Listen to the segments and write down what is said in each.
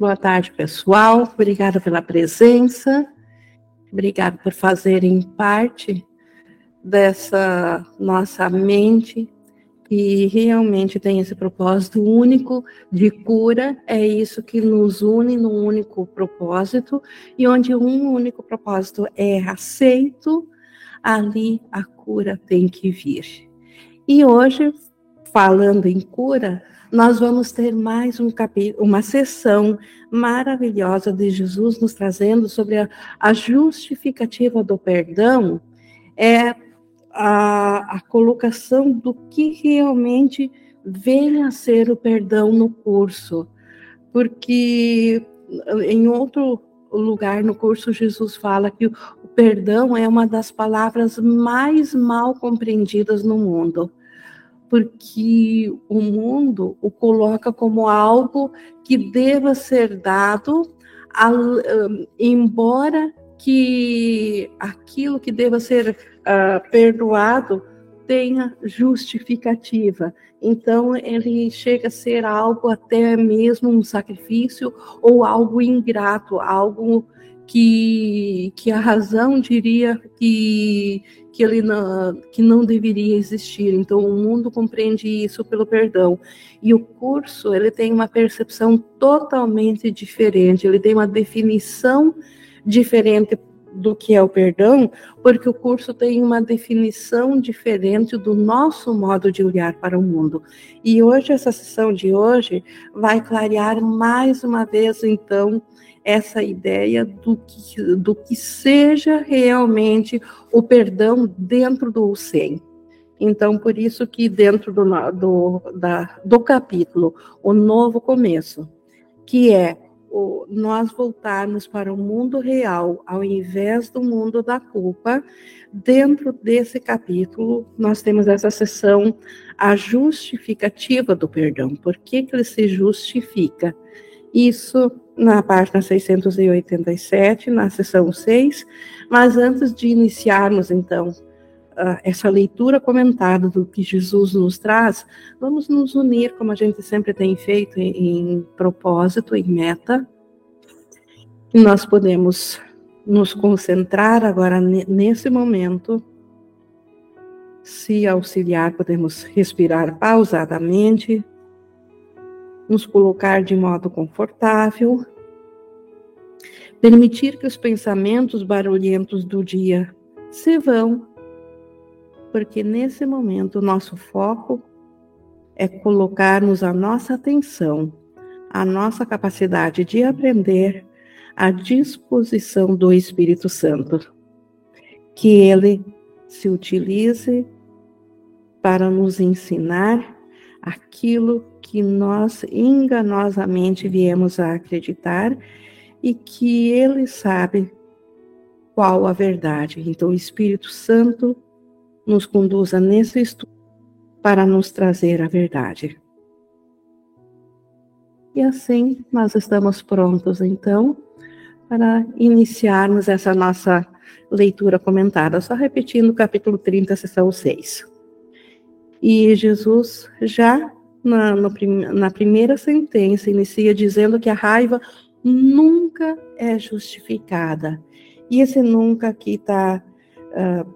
Boa tarde, pessoal. Obrigada pela presença. Obrigada por fazerem parte dessa nossa mente e realmente tem esse propósito único de cura, é isso que nos une num único propósito, e onde um único propósito é aceito, ali a cura tem que vir. E hoje, falando em cura, nós vamos ter mais um capítulo, uma sessão maravilhosa de Jesus nos trazendo sobre a, a justificativa do perdão, é a, a colocação do que realmente vem a ser o perdão no curso, porque em outro lugar no curso Jesus fala que o perdão é uma das palavras mais mal compreendidas no mundo, porque o mundo o coloca como algo que deva ser dado, embora que aquilo que deva ser uh, perdoado tenha justificativa. Então, ele chega a ser algo até mesmo um sacrifício ou algo ingrato, algo que, que a razão diria que, que ele não, que não deveria existir. Então, o mundo compreende isso pelo perdão. E o curso, ele tem uma percepção totalmente diferente, ele tem uma definição diferente do que é o perdão, porque o curso tem uma definição diferente do nosso modo de olhar para o mundo. E hoje, essa sessão de hoje vai clarear mais uma vez, então, essa ideia do que, do que seja realmente o perdão dentro do SEM. Então, por isso que dentro do, do, da, do capítulo, o novo começo, que é o, nós voltarmos para o mundo real, ao invés do mundo da culpa, dentro desse capítulo, nós temos essa sessão, a justificativa do perdão. Por que, que ele se justifica? Isso na página 687, na sessão 6. Mas antes de iniciarmos, então, essa leitura comentada do que Jesus nos traz, vamos nos unir, como a gente sempre tem feito, em, propósito, em meta. Nós podemos nos concentrar agora nesse momento, se auxiliar, podemos respirar pausadamente, nos colocar de modo confortável, permitir que os pensamentos barulhentos do dia se vão porque nesse momento o nosso foco é colocarmos a nossa atenção, a nossa capacidade de aprender à disposição do Espírito Santo. Que ele se utilize para nos ensinar aquilo que nós enganosamente viemos a acreditar e que ele sabe qual a verdade. Então, o Espírito Santo nos conduza nesse estudo para nos trazer a verdade. E assim nós estamos prontos, então, para iniciarmos essa nossa leitura comentada, só repetindo o capítulo 30, sessão 6. E Jesus, já na, na primeira sentença, inicia dizendo que a raiva nunca é justificada. E esse nunca aqui está uh, ah,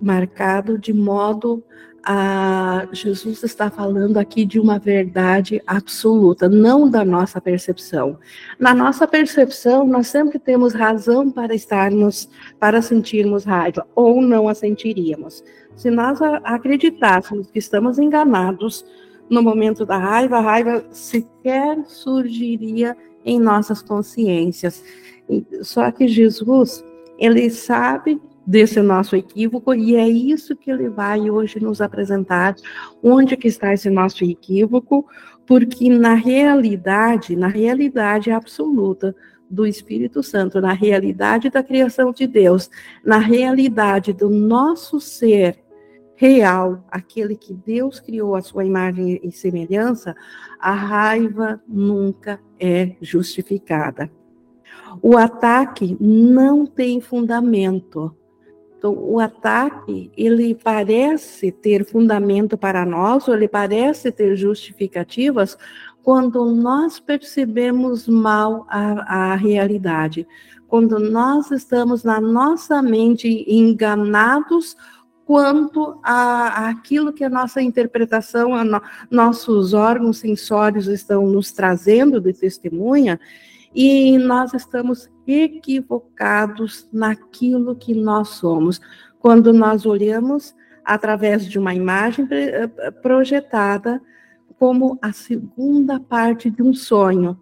marcado de modo a Jesus está falando aqui de uma verdade absoluta, não da nossa percepção. Na nossa percepção, nós sempre temos razão para estarmos, para sentirmos raiva, ou não a sentiríamos. Se nós acreditássemos que estamos enganados no momento da raiva, a raiva sequer surgiria em nossas consciências. Só que Jesus, ele sabe desse nosso equívoco e é isso que ele vai hoje nos apresentar, onde que está esse nosso equívoco, porque na realidade, na realidade absoluta do Espírito Santo, na realidade da criação de Deus, na realidade do nosso ser real, aquele que Deus criou a sua imagem e semelhança, a raiva nunca é justificada. O ataque não tem fundamento Então, o ataque, ele parece ter fundamento para nós, ou ele parece ter justificativas, quando nós percebemos mal a, a realidade, quando nós estamos na nossa mente enganados quanto a, aquilo que a nossa interpretação, a no, nossos órgãos sensórios estão nos trazendo de testemunha, e nós estamos equivocados naquilo que nós somos. Quando nós olhamos através de uma imagem eh, projetada como a segunda parte de um sonho.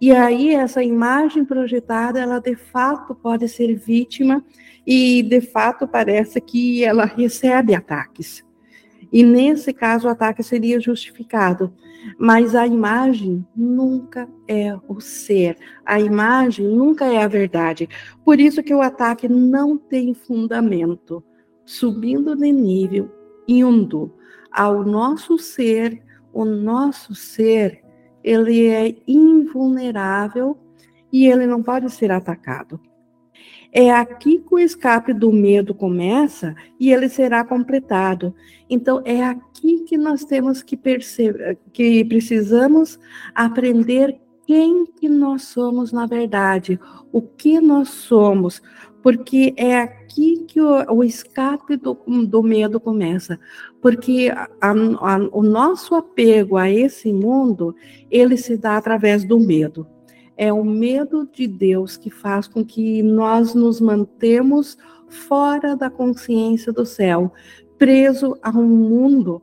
E aí essa imagem projetada, ela de fato pode ser vítima e de fato parece que ela recebe ataques. E nesse caso o ataque seria justificado, mas a imagem nunca é o ser, a imagem nunca é a verdade. Por isso que o ataque não tem fundamento, subindo de nível, indo ao nosso ser o nosso ser, ele é invulnerável e ele não pode ser atacado. É aqui que o escape do medo começa e ele será completado. Então é aqui que nós temos que perceber que precisamos aprender quem que nós somos na verdade, o que nós somos, porque é aqui que o, o escape do, do, medo começa, porque a, a, o nosso apego a esse mundo, ele se dá através do medo. É o medo de Deus que faz com que nós nos mantemos fora da consciência do céu, preso a um mundo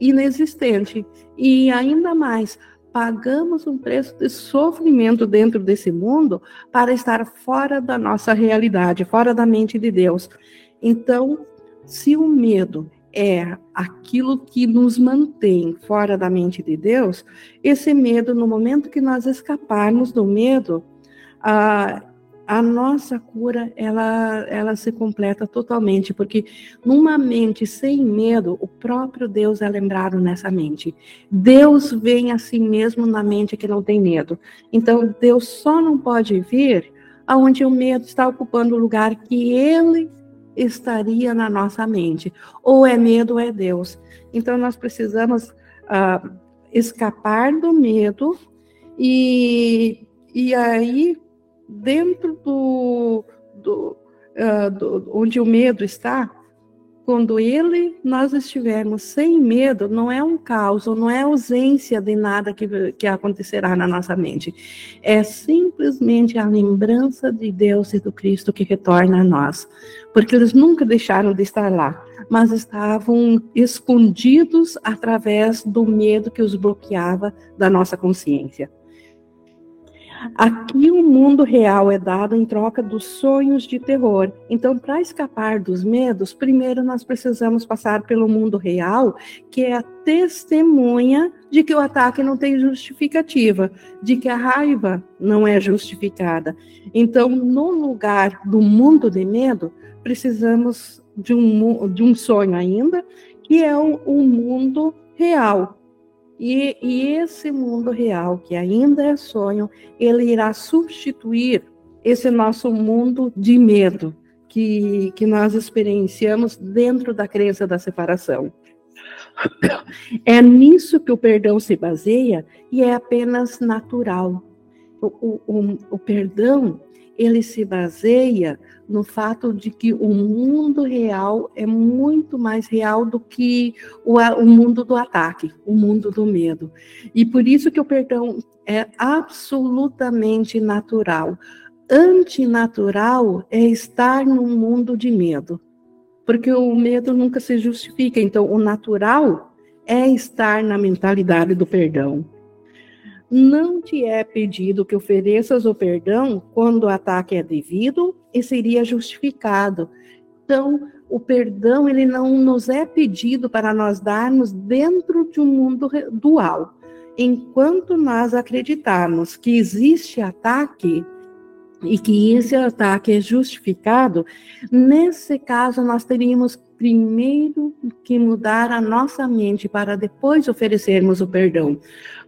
inexistente e ainda mais pagamos um preço de sofrimento dentro desse mundo para estar fora da nossa realidade, fora da mente de Deus. Então, se o medo é aquilo que nos mantém fora da mente de Deus, esse medo, no momento que nós escaparmos do medo, ah, a nossa cura ela, ela se completa totalmente, porque numa mente sem medo, o próprio Deus é lembrado nessa mente. Deus vem assim mesmo na mente que não tem medo. Então, Deus só não pode vir aonde o medo está ocupando o lugar que ele estaria na nossa mente. Ou é medo ou é Deus. Então, nós precisamos uh, escapar do medo e, e aí dentro do, do, uh, do, onde o medo está, quando ele, nós estivermos sem medo, não é um caos, não é ausência de nada que, que acontecerá na nossa mente. É simplesmente a lembrança de Deus e do Cristo que retorna a nós. Porque eles nunca deixaram de estar lá, mas estavam escondidos através do medo que os bloqueava da nossa consciência. Aqui o mundo real é dado em troca dos sonhos de terror. Então, para escapar dos medos, primeiro nós precisamos passar pelo mundo real, que é a testemunha de que o ataque não tem justificativa, de que a raiva não é justificada. Então, no lugar do mundo de medo, precisamos de um, de um sonho ainda, que é o, mundo real, e, e, esse mundo real, que ainda é sonho, ele irá substituir esse nosso mundo de medo que, que nós experienciamos dentro da crença da separação. É nisso que o perdão se baseia e é apenas natural. O, o, o perdão ele se baseia no fato de que o mundo real é muito mais real do que o, o mundo do ataque, o mundo do medo. E por isso que o perdão é absolutamente natural. Antinatural é estar num mundo de medo, porque o medo nunca se justifica. Então, o natural é estar na mentalidade do perdão não te é pedido que ofereças o perdão quando o ataque é devido e seria justificado. Então, o perdão ele não nos é pedido para nós darmos dentro de um mundo dual. Enquanto nós acreditarmos que existe ataque e que esse ataque é justificado, nesse caso nós teríamos primeiro que mudar a nossa mente para depois oferecermos o perdão.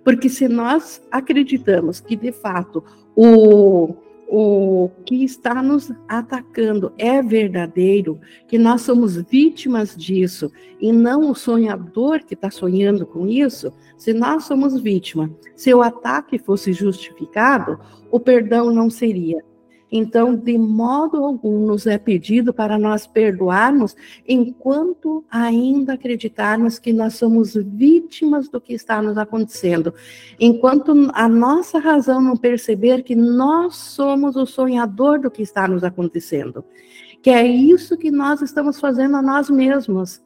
Porque se nós acreditamos que, de fato, o, o que está nos atacando é verdadeiro, que nós somos vítimas disso e não o sonhador que está sonhando com isso, se nós somos vítima, se o ataque fosse justificado, o perdão não seria. Então, de modo algum nos é pedido para nós perdoarmos, enquanto ainda acreditarmos que nós somos vítimas do que está nos acontecendo. Enquanto a nossa razão não perceber que nós somos o sonhador do que está nos acontecendo. Que é isso que nós estamos fazendo a nós mesmos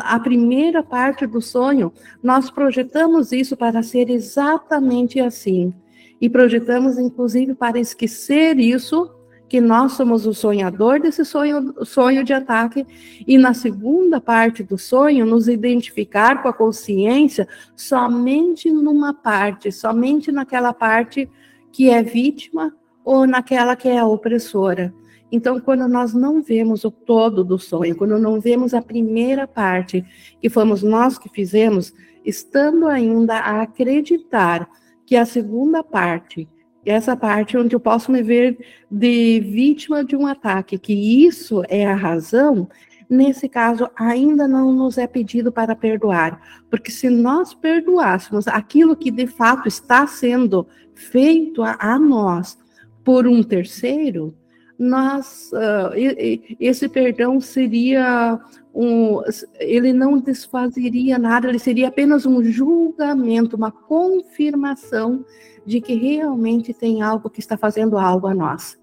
a primeira parte do sonho, nós projetamos isso para ser exatamente assim e projetamos, inclusive, para esquecer isso, que nós somos o sonhador desse sonho, sonho de ataque, e na segunda parte do sonho, nos identificar com a consciência somente numa parte, somente naquela parte que é vítima ou naquela que é opressora. Então, quando nós não vemos o todo do sonho, quando não vemos a primeira parte, que fomos nós que fizemos, estando ainda a acreditar que a segunda parte, essa parte onde eu posso me ver de vítima de um ataque, que isso é a razão, nesse caso ainda não nos é pedido para perdoar, porque se nós perdoássemos aquilo que de fato está sendo feito a, a nós por um terceiro, nós uh, esse perdão seria um, ele não desfazeria nada, ele seria apenas um julgamento, uma confirmação de que realmente tem algo que está fazendo algo a nós,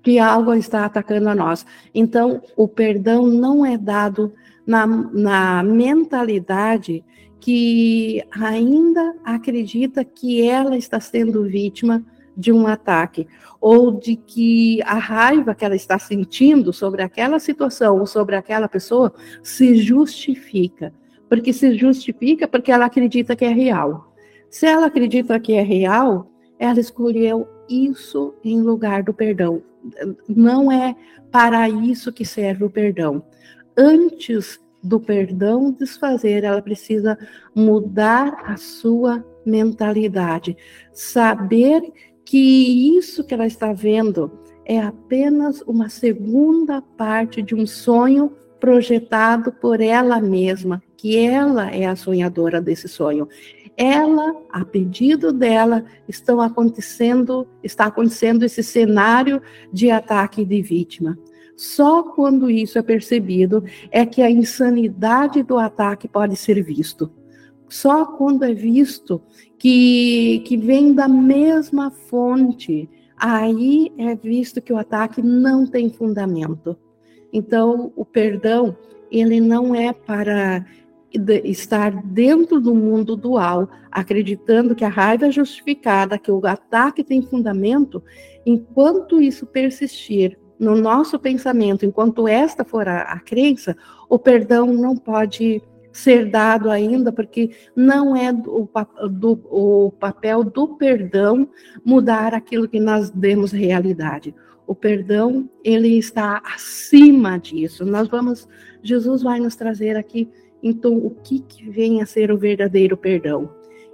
que algo está atacando a nós. Então, o perdão não é dado na, na mentalidade que ainda acredita que ela está sendo vítima de um ataque, ou de que a raiva que ela está sentindo sobre aquela situação ou sobre aquela pessoa se justifica. Porque se justifica porque ela acredita que é real. Se ela acredita que é real, ela escolheu isso em lugar do perdão. Não é para isso que serve o perdão. Antes do perdão desfazer, ela precisa mudar a sua mentalidade, saber que isso que ela está vendo é apenas uma segunda parte de um sonho projetado por ela mesma, que ela é a sonhadora desse sonho. Ela, a pedido dela, estão acontecendo, está acontecendo esse cenário de ataque de vítima. Só quando isso é percebido é que a insanidade do ataque pode ser visto. Só quando é visto que, que vem da mesma fonte, aí é visto que o ataque não tem fundamento. Então, o perdão, ele não é para estar dentro do mundo dual, acreditando que a raiva é justificada, que o ataque tem fundamento, enquanto isso persistir no nosso pensamento, enquanto esta for a, a crença, o perdão não pode ser dado ainda, porque não é do, do, o papel do perdão mudar aquilo que nós demos realidade. O perdão, ele está acima disso. Nós vamos, Jesus vai nos trazer aqui, então, o que, que vem a ser o verdadeiro perdão.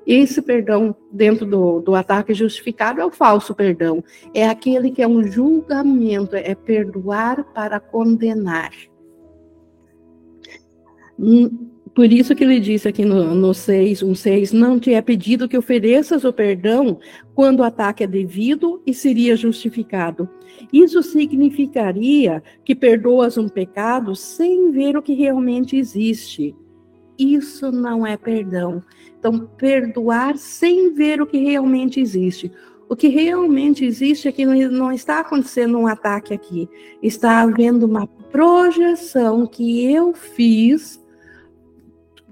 Esse perdão, dentro do, do ataque justificado, é o falso perdão. É aquele que é um julgamento, é perdoar para condenar. Por isso que ele disse aqui no, no 6, 1, 6, não te é pedido que ofereças o perdão quando o ataque é devido e seria justificado. Isso significaria que perdoas um pecado sem ver o que realmente existe. Isso não é perdão. Então, perdoar sem ver o que realmente existe. O que realmente existe é que não está acontecendo um ataque aqui. Está havendo uma projeção que eu fiz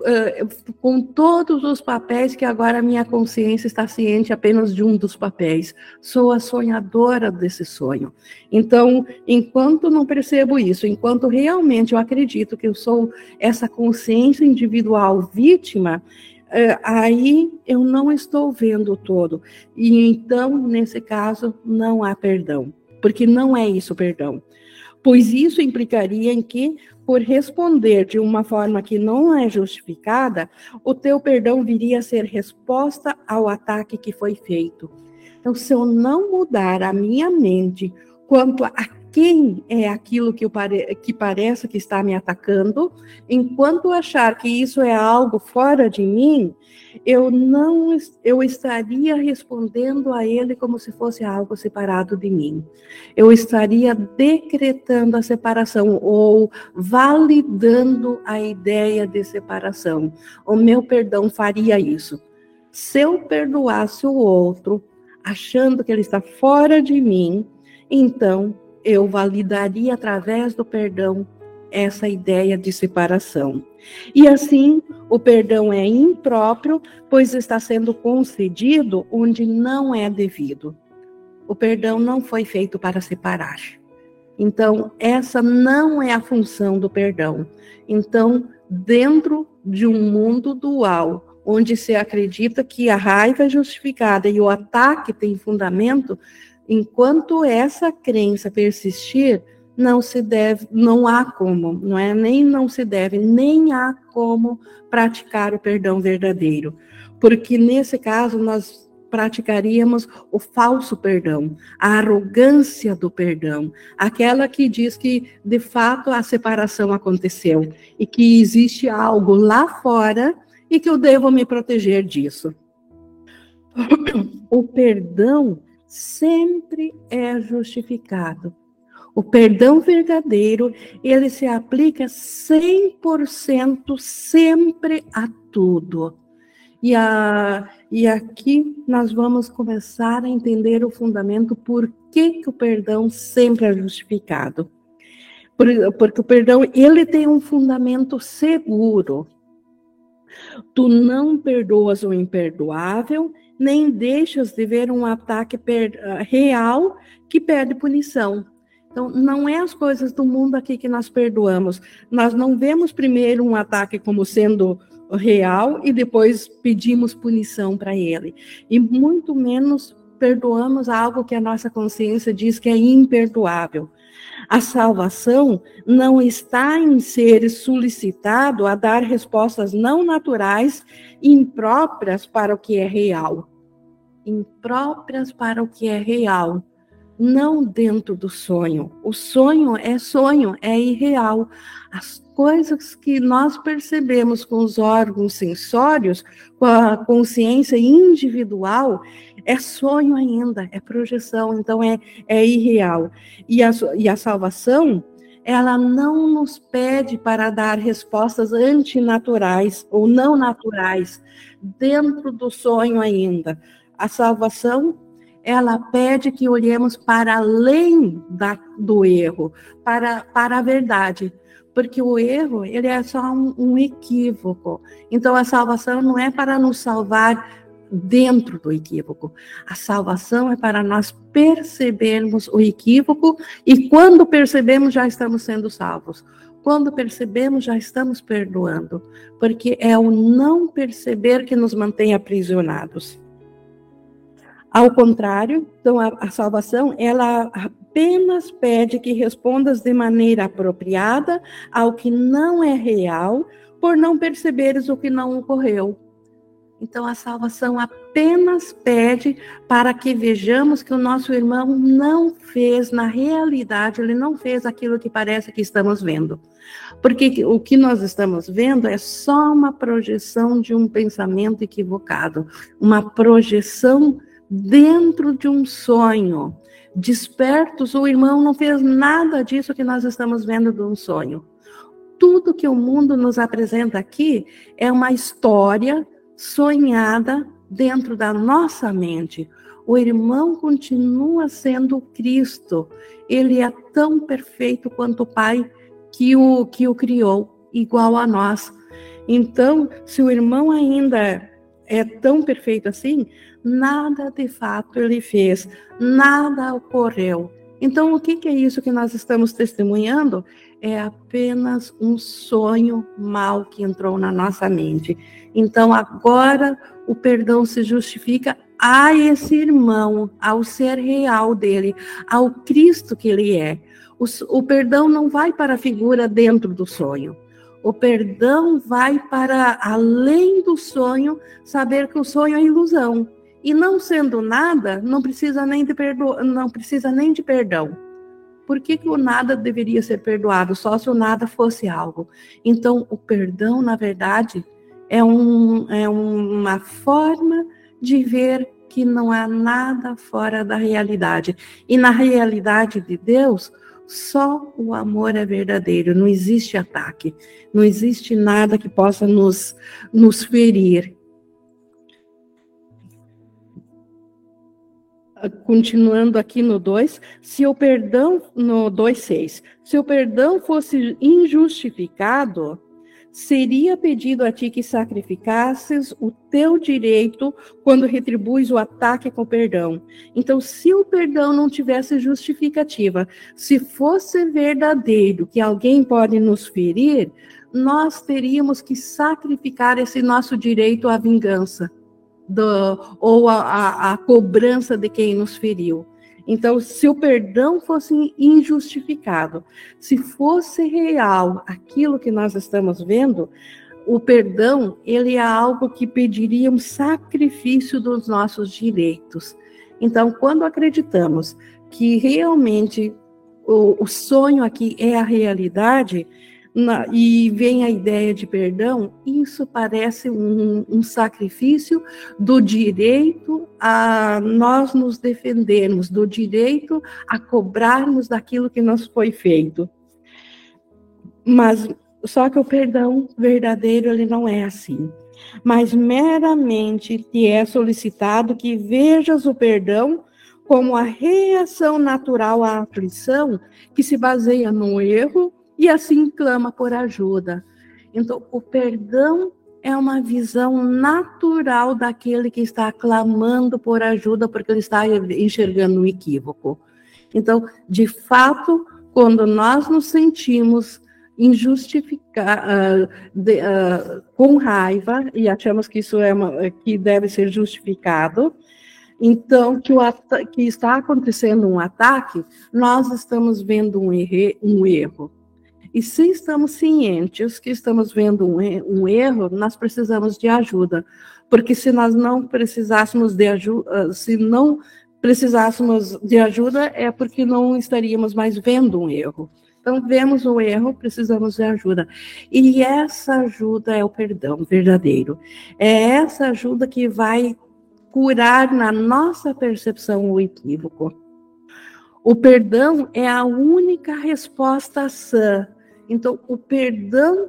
uh, com todos os papéis que agora a minha consciência está ciente apenas de um dos papéis. Sou a sonhadora desse sonho. Então, enquanto não percebo isso, enquanto realmente eu acredito que eu sou essa consciência individual vítima, uh, aí eu não estou vendo o todo. E então, nesse caso, não há perdão. Porque não é isso perdão pois isso implicaria em que por responder de uma forma que não é justificada, o teu perdão viria a ser resposta ao ataque que foi feito. Então, se eu não mudar a minha mente quanto a quem é aquilo que, pare... que parece que está me atacando, enquanto achar que isso é algo fora de mim, eu não eu estaria respondendo a ele como se fosse algo separado de mim. Eu estaria decretando a separação ou validando a ideia de separação. O meu perdão faria isso. Se eu perdoasse o outro, achando que ele está fora de mim, então eu validaria através do perdão essa ideia de separação. E assim, o perdão é impróprio, pois está sendo concedido onde não é devido. O perdão não foi feito para separar. Então, essa não é a função do perdão. Então, dentro de um mundo dual, onde se acredita que a raiva é justificada e o ataque tem fundamento, Enquanto essa crença persistir, não se deve, não há como, não é nem não se deve, nem há como praticar o perdão verdadeiro. Porque nesse caso nós praticaríamos o falso perdão, a arrogância do perdão, aquela que diz que de fato a separação aconteceu e que existe algo lá fora e que eu devo me proteger disso. O perdão sempre é justificado. O perdão verdadeiro, ele se aplica 100% sempre a tudo. E, a, e aqui nós vamos começar a entender o fundamento por que, que o perdão sempre é justificado. Por, porque o perdão, ele tem um fundamento seguro. Tu não perdoas o imperdoável nem deixas de ver um ataque ah, real que perde punição. Então, não é as coisas do mundo aqui que nós perdoamos. Nós não vemos primeiro um ataque como sendo real e depois pedimos punição para ele. E muito menos perdoamos algo que a nossa consciência diz que é imperdoável. A salvação não está em ser solicitado a dar respostas não naturais impróprias para o que é real. Impróprias para o que é real, não dentro do sonho. O sonho é sonho, é irreal. As coisas que nós percebemos com os órgãos sensórios, com a consciência individual, é sonho ainda, é projeção, então é, é irreal. E a, e a salvação, ela não nos pede para dar respostas antinaturais ou não naturais dentro do sonho ainda. A salvação, ela pede que olhemos para além da, do erro, para, para a verdade porque o erro ele é só um, um, equívoco. Então a salvação não é para nos salvar dentro do equívoco. A salvação é para nós percebermos o equívoco e quando percebemos já estamos sendo salvos. Quando percebemos já estamos perdoando, porque é o não perceber que nos mantém aprisionados. Ao contrário, então a, a salvação ela apenas pede que respondas de maneira apropriada ao que não é real, por não perceberes o que não ocorreu. Então, a salvação apenas pede para que vejamos que o nosso irmão não fez, na realidade, ele não fez aquilo que parece que estamos vendo. Porque o que nós estamos vendo é só uma projeção de um pensamento equivocado, uma projeção dentro de um sonho. Despertos, o irmão não fez nada disso que nós estamos vendo de um sonho. Tudo que o mundo nos apresenta aqui é uma história sonhada dentro da nossa mente. O irmão continua sendo Cristo. Ele é tão perfeito quanto o Pai que o, que o criou, igual a nós. Então, se o irmão ainda é tão perfeito assim, nada de fato ele fez, nada ocorreu. Então, o que, que é isso que nós estamos testemunhando? É apenas um sonho mal que entrou na nossa mente. Então, agora o perdão se justifica a esse irmão, ao ser real dele, ao Cristo que ele é. O, o perdão não vai para a figura dentro do sonho. O perdão vai para além do sonho, saber que o sonho é ilusão E não sendo nada, não precisa nem de perdo... não precisa nem de perdão. Por que, que o nada deveria ser perdoado? Só se o nada fosse algo. Então, o perdão, na verdade, é, um, é uma forma de ver que não há nada fora da realidade. E na realidade de Deus, só o amor é verdadeiro, não existe ataque, não existe nada que possa nos, nos ferir. Continuando aqui no 2, se o perdão, no 2,6, se o perdão fosse injustificado, seria pedido a ti que sacrificasses o teu direito quando retribuis o ataque com perdão. Então, se o perdão não tivesse justificativa, se fosse verdadeiro que alguém pode nos ferir, nós teríamos que sacrificar esse nosso direito à vingança do, ou à, cobrança de quem nos feriu. Então, se o perdão fosse injustificado, se fosse real aquilo que nós estamos vendo, o perdão, ele é algo que pediria um sacrifício dos nossos direitos. Então, quando acreditamos que realmente o, o sonho aqui é a realidade, na, e vem a ideia de perdão, isso parece um, um, sacrifício do direito a nós nos defendermos, do direito a cobrarmos daquilo que nos foi feito. Mas só que o perdão verdadeiro ele não é assim. Mas meramente te é solicitado que vejas o perdão como a reação natural à aflição que se baseia no erro e assim clama por ajuda. Então, o perdão é uma visão natural daquele que está clamando por ajuda porque ele está enxergando um equívoco. Então, de fato, quando nós nos sentimos injustificar uh, de, uh, com raiva e achamos que isso é uma, que deve ser justificado, então que, o que está acontecendo um ataque, nós estamos vendo um, erre, um erro. E se estamos cientes que estamos vendo um, um erro, nós precisamos de ajuda. Porque se nós não precisássemos de ajuda, ah, se não precisássemos de ajuda, é porque não estaríamos mais vendo um erro. Então, vemos o erro, precisamos de ajuda. E essa ajuda é o perdão verdadeiro. É essa ajuda que vai curar na nossa percepção o equívoco. O perdão é a única resposta sã então, o perdão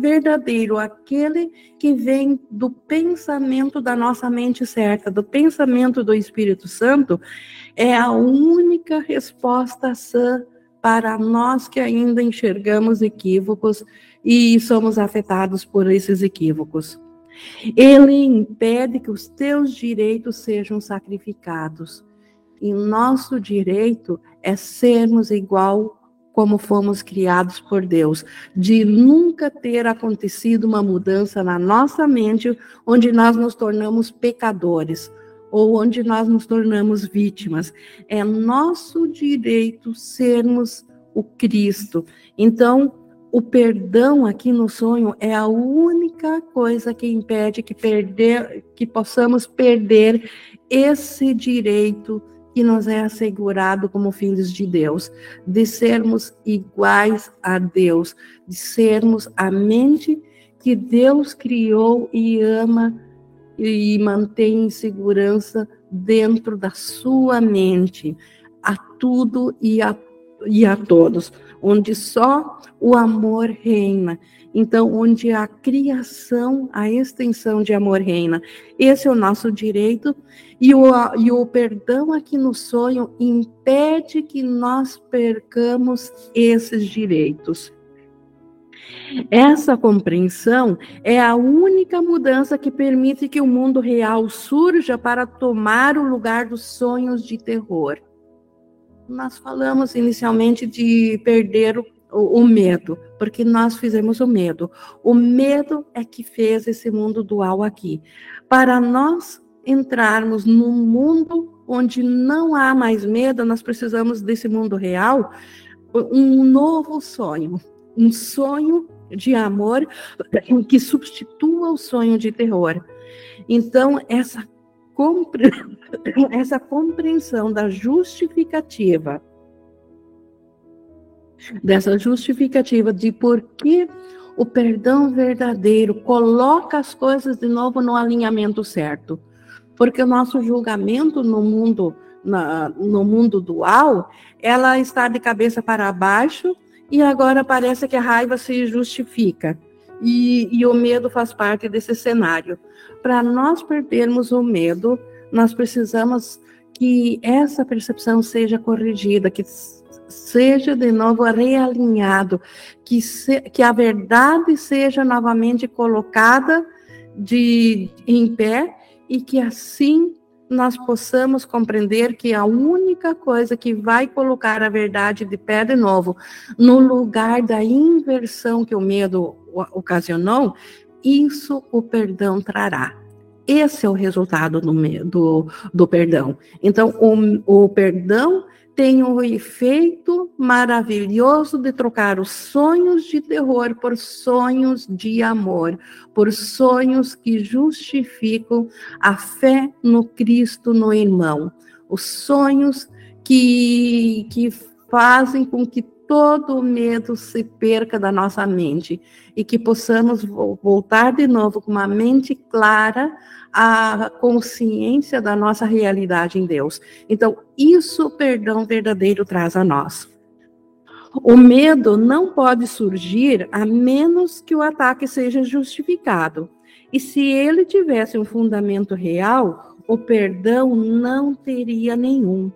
verdadeiro, aquele que vem do pensamento da nossa mente certa, do pensamento do Espírito Santo, é a única resposta sã para nós que ainda enxergamos equívocos e somos afetados por esses equívocos. Ele impede que os teus direitos sejam sacrificados. E nosso direito é sermos igual como fomos criados por Deus, de nunca ter acontecido uma mudança na nossa mente onde nós nos tornamos pecadores ou onde nós nos tornamos vítimas. É nosso direito sermos o Cristo. Então, o perdão aqui no sonho é a única coisa que impede que perder, que possamos perder esse direito que nos é assegurado como filhos de Deus, de sermos iguais a Deus, de sermos a mente que Deus criou e ama e mantém em segurança dentro da sua mente, a tudo e a, e a todos, onde só o amor reina. Então, onde a criação, a extensão de amor reina. Esse é o nosso direito, e o, e o perdão aqui no sonho impede que nós percamos esses direitos. Essa compreensão é a única mudança que permite que o mundo real surja para tomar o lugar dos sonhos de terror. Nós falamos inicialmente de perder o o, medo, porque nós fizemos o medo. O medo é que fez esse mundo dual aqui. Para nós entrarmos num mundo onde não há mais medo, nós precisamos desse mundo real, um novo sonho, um sonho de amor que substitua o sonho de terror. Então, essa compre... essa compreensão da justificativa, dessa justificativa de por que o perdão verdadeiro coloca as coisas de novo no alinhamento certo. Porque o nosso julgamento no mundo, na, no mundo dual, ela está de cabeça para baixo e agora parece que a raiva se justifica. E, e o medo faz parte desse cenário. Para nós perdermos o medo, nós precisamos que essa percepção seja corrigida, que seja de novo realinhado, que, se, que a verdade seja novamente colocada de, em pé e que assim nós possamos compreender que a única coisa que vai colocar a verdade de pé de novo, no lugar da inversão que o medo ocasionou, isso o perdão trará. Esse é o resultado do, do, do perdão. Então, o, o perdão tem o efeito maravilhoso de trocar os sonhos de terror por sonhos de amor, por sonhos que justificam a fé no Cristo, no irmão, os sonhos que, que fazem com que todo o medo se perca da nossa mente e que possamos voltar de novo com uma mente clara à consciência da nossa realidade em Deus. Então, isso o perdão verdadeiro traz a nós. O medo não pode surgir a menos que o ataque seja justificado. E se ele tivesse um fundamento real, o perdão não teria nenhum.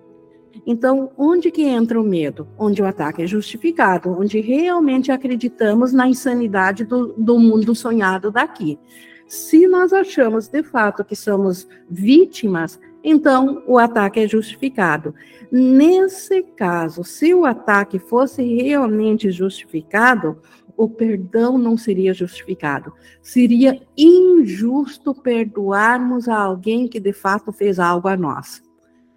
Então, onde que entra o medo? Onde o ataque é justificado, onde realmente acreditamos na insanidade do, do mundo sonhado daqui. Se nós achamos de fato que somos vítimas, então o ataque é justificado. Nesse caso, se o ataque fosse realmente justificado, o perdão não seria justificado. Seria injusto perdoarmos a alguém que de fato fez algo a nós.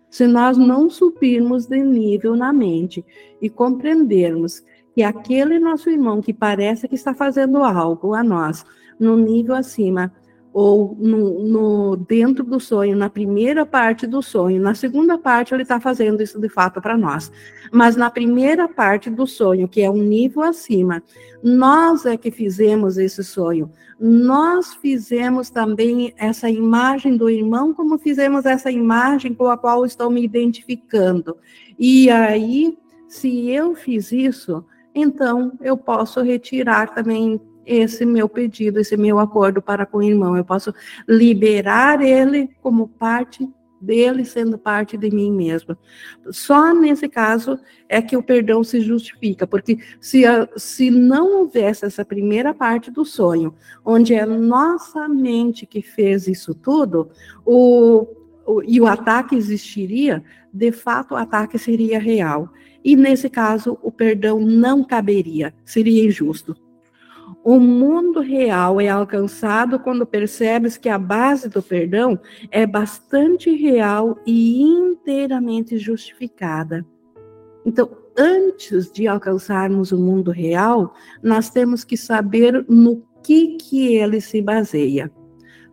Se nós não subirmos de nível na mente e compreendermos que aquele nosso irmão que parece que está fazendo algo a nós, no nível acima, ou no, no, dentro do sonho, na primeira parte do sonho, na segunda parte ele está fazendo isso de fato para nós, mas na primeira parte do sonho, que é um nível acima, nós é que fizemos esse sonho, nós fizemos também essa imagem do irmão, como fizemos essa imagem com a qual estou me identificando, e aí, se eu fiz isso, então eu posso retirar também esse meu pedido, esse meu acordo para com o irmão. Eu posso liberar ele como parte dele, sendo parte de mim mesma. Só nesse caso é que o perdão se justifica, porque se, se não houvesse essa primeira parte do sonho, onde é nossa mente que fez isso tudo, o, o, e o ataque existiria, de fato o ataque seria real. E nesse caso, o perdão não caberia, seria injusto. O mundo real é alcançado quando percebes que a base do perdão é bastante real e inteiramente justificada. Então, antes de alcançarmos o mundo real, nós temos que saber no que que ele se baseia.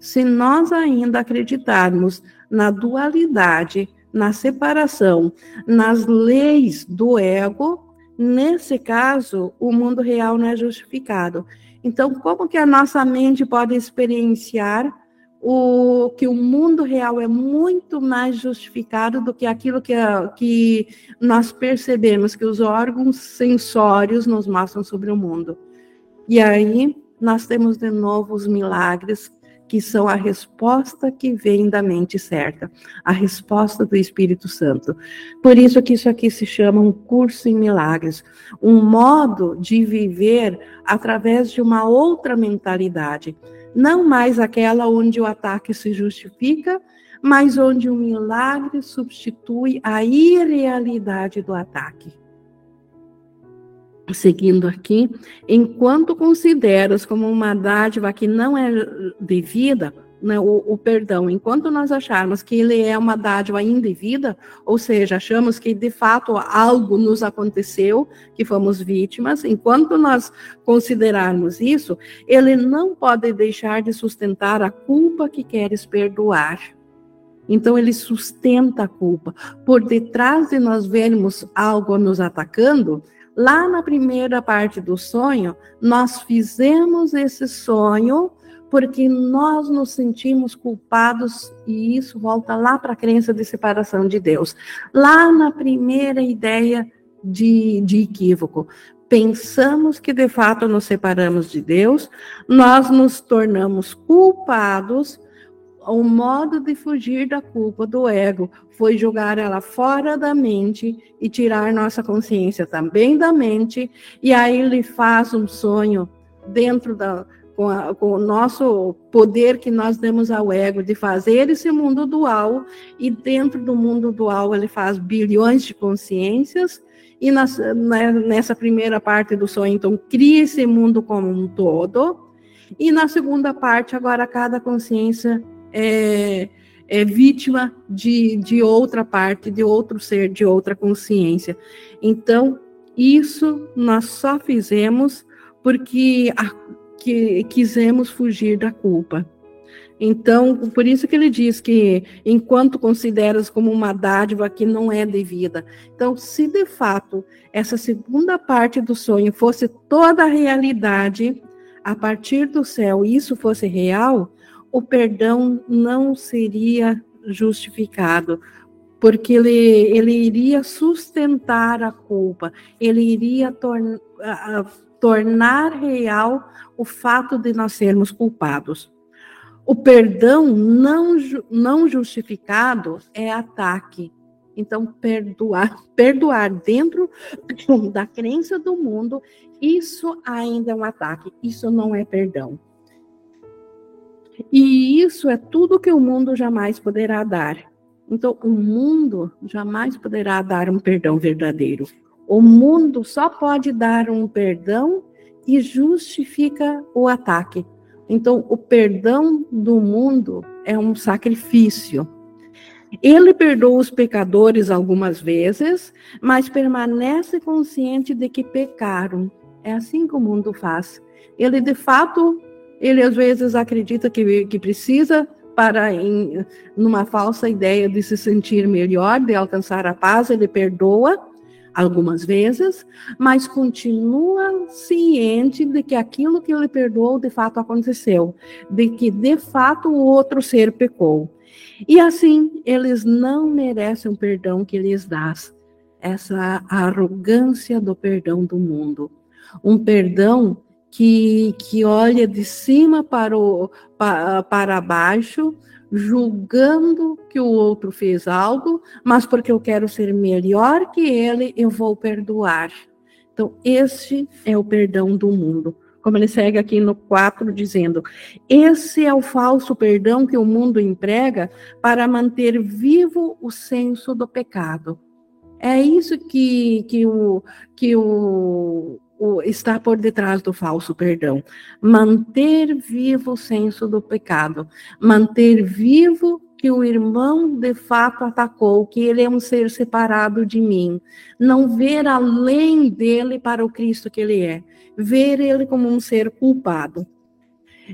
Se nós ainda acreditarmos na dualidade, na separação, nas leis do ego, Nesse caso, o mundo real não é justificado. Então, como que a nossa mente pode experienciar o que o mundo real é muito mais justificado do que aquilo que, que nós percebemos que os órgãos sensórios nos mostram sobre o mundo? E aí nós temos de novo os milagres que são a resposta que vem da mente certa, a resposta do Espírito Santo. Por isso que isso aqui se chama um curso em milagres, um modo de viver através de uma outra mentalidade, não mais aquela onde o ataque se justifica, mas onde o milagre substitui a irrealidade do ataque seguindo aqui, enquanto consideras como uma dádiva que não é devida, né, o, o, perdão, enquanto nós acharmos que ele é uma dádiva indevida, ou seja, achamos que de fato algo nos aconteceu, que fomos vítimas, enquanto nós considerarmos isso, ele não pode deixar de sustentar a culpa que queres perdoar. Então ele sustenta a culpa. Por detrás de nós vermos algo nos atacando, lá na primeira parte do sonho, nós fizemos esse sonho porque nós nos sentimos culpados e isso volta lá para a crença de separação de Deus. Lá na primeira ideia de, de equívoco. Pensamos que de fato nos separamos de Deus, nós nos tornamos culpados o modo de fugir da culpa do ego foi jogar ela fora da mente e tirar nossa consciência também da mente, e aí ele faz um sonho dentro da com, a, com o nosso poder que nós demos ao ego de fazer esse mundo dual, e dentro do mundo dual ele faz bilhões de consciências, e nas, né, nessa primeira parte do sonho, então, cria esse mundo como um todo, e na segunda parte, agora cada consciência é, é vítima de, de outra parte, de outro ser, de outra consciência. Então, isso nós só fizemos porque a, que, quisemos fugir da culpa. Então, por isso que ele diz que enquanto consideras como uma dádiva que não é devida. Então, se de fato essa segunda parte do sonho fosse toda a realidade, a partir do céu, isso fosse real, o perdão não seria justificado, porque ele, ele iria sustentar a culpa, ele iria uh, tornar real o fato de nós sermos culpados. O perdão não, não justificado é ataque. Então, perdoar, perdoar dentro da crença do mundo, isso ainda é um ataque, isso não é perdão. E isso é tudo que o mundo jamais poderá dar. Então, o mundo jamais poderá dar um perdão verdadeiro. O mundo só pode dar um perdão e justifica o ataque. Então, o perdão do mundo é um sacrifício. Ele perdoa os pecadores algumas vezes, mas permanece consciente de que pecaram. É assim que o mundo faz. Ele, de fato, ele às vezes acredita que, que precisa para em numa falsa ideia de se sentir melhor, de alcançar a paz, ele perdoa algumas vezes, mas continua ciente de que aquilo que ele perdoou de fato aconteceu, de que de fato o outro ser pecou. E assim, eles não merecem o perdão que lhes dás, essa arrogância do perdão do mundo. Um perdão que, que olha de cima para, o, para, para baixo, julgando que o outro fez algo, mas porque eu quero ser melhor que ele, eu vou perdoar. Então, este é o perdão do mundo. Como ele segue aqui no 4, dizendo: esse é o falso perdão que o mundo emprega para manter vivo o senso do pecado. É isso que, que, o, que o, o, está por detrás do falso perdão. Manter vivo o senso do pecado. Manter vivo que o irmão de fato atacou, que ele é um ser separado de mim. Não ver além dele para o Cristo que ele é. Ver ele como um ser culpado.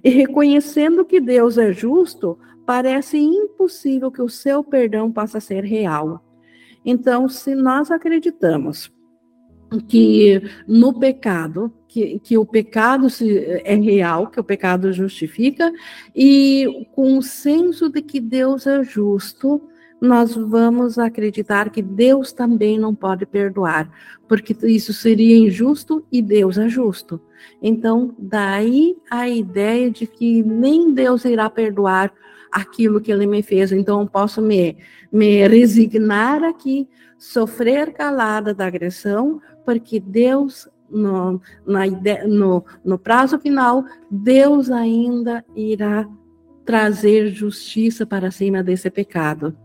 E reconhecendo que Deus é justo, parece impossível que o seu perdão possa ser real. Então, se nós acreditamos que no pecado, que, que o pecado se, é real, que o pecado justifica, e com o senso de que Deus é justo, nós vamos acreditar que Deus também não pode perdoar, porque isso seria injusto e Deus é justo. Então, daí a ideia de que nem Deus irá perdoar aquilo que ele me fez. Então, eu posso me, me resignar aqui, sofrer calada da agressão, porque Deus, no, na no, no prazo final, Deus ainda irá trazer justiça para cima desse pecado.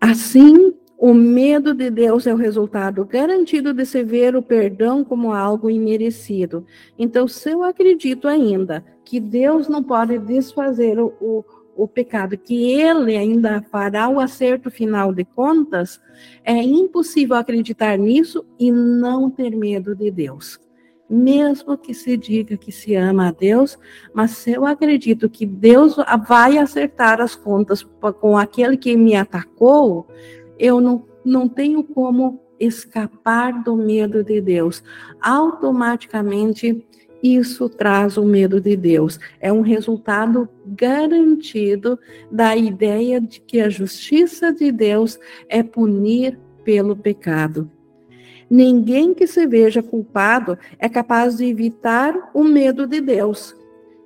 Assim, o medo de Deus é o resultado garantido de se ver o perdão como algo imerecido. Então, se eu acredito ainda que Deus não pode desfazer o, o o pecado, que ele ainda fará o acerto final de contas, é impossível acreditar nisso e não ter medo de Deus. mesmo que se diga que se ama a Deus, mas se eu acredito que Deus vai acertar as contas com aquele que me atacou, eu não, não tenho como escapar do medo de Deus. Automaticamente isso traz o medo de Deus. É um resultado garantido da ideia de que a justiça de Deus é punir pelo pecado. Ninguém que se veja culpado é capaz de evitar o medo de Deus.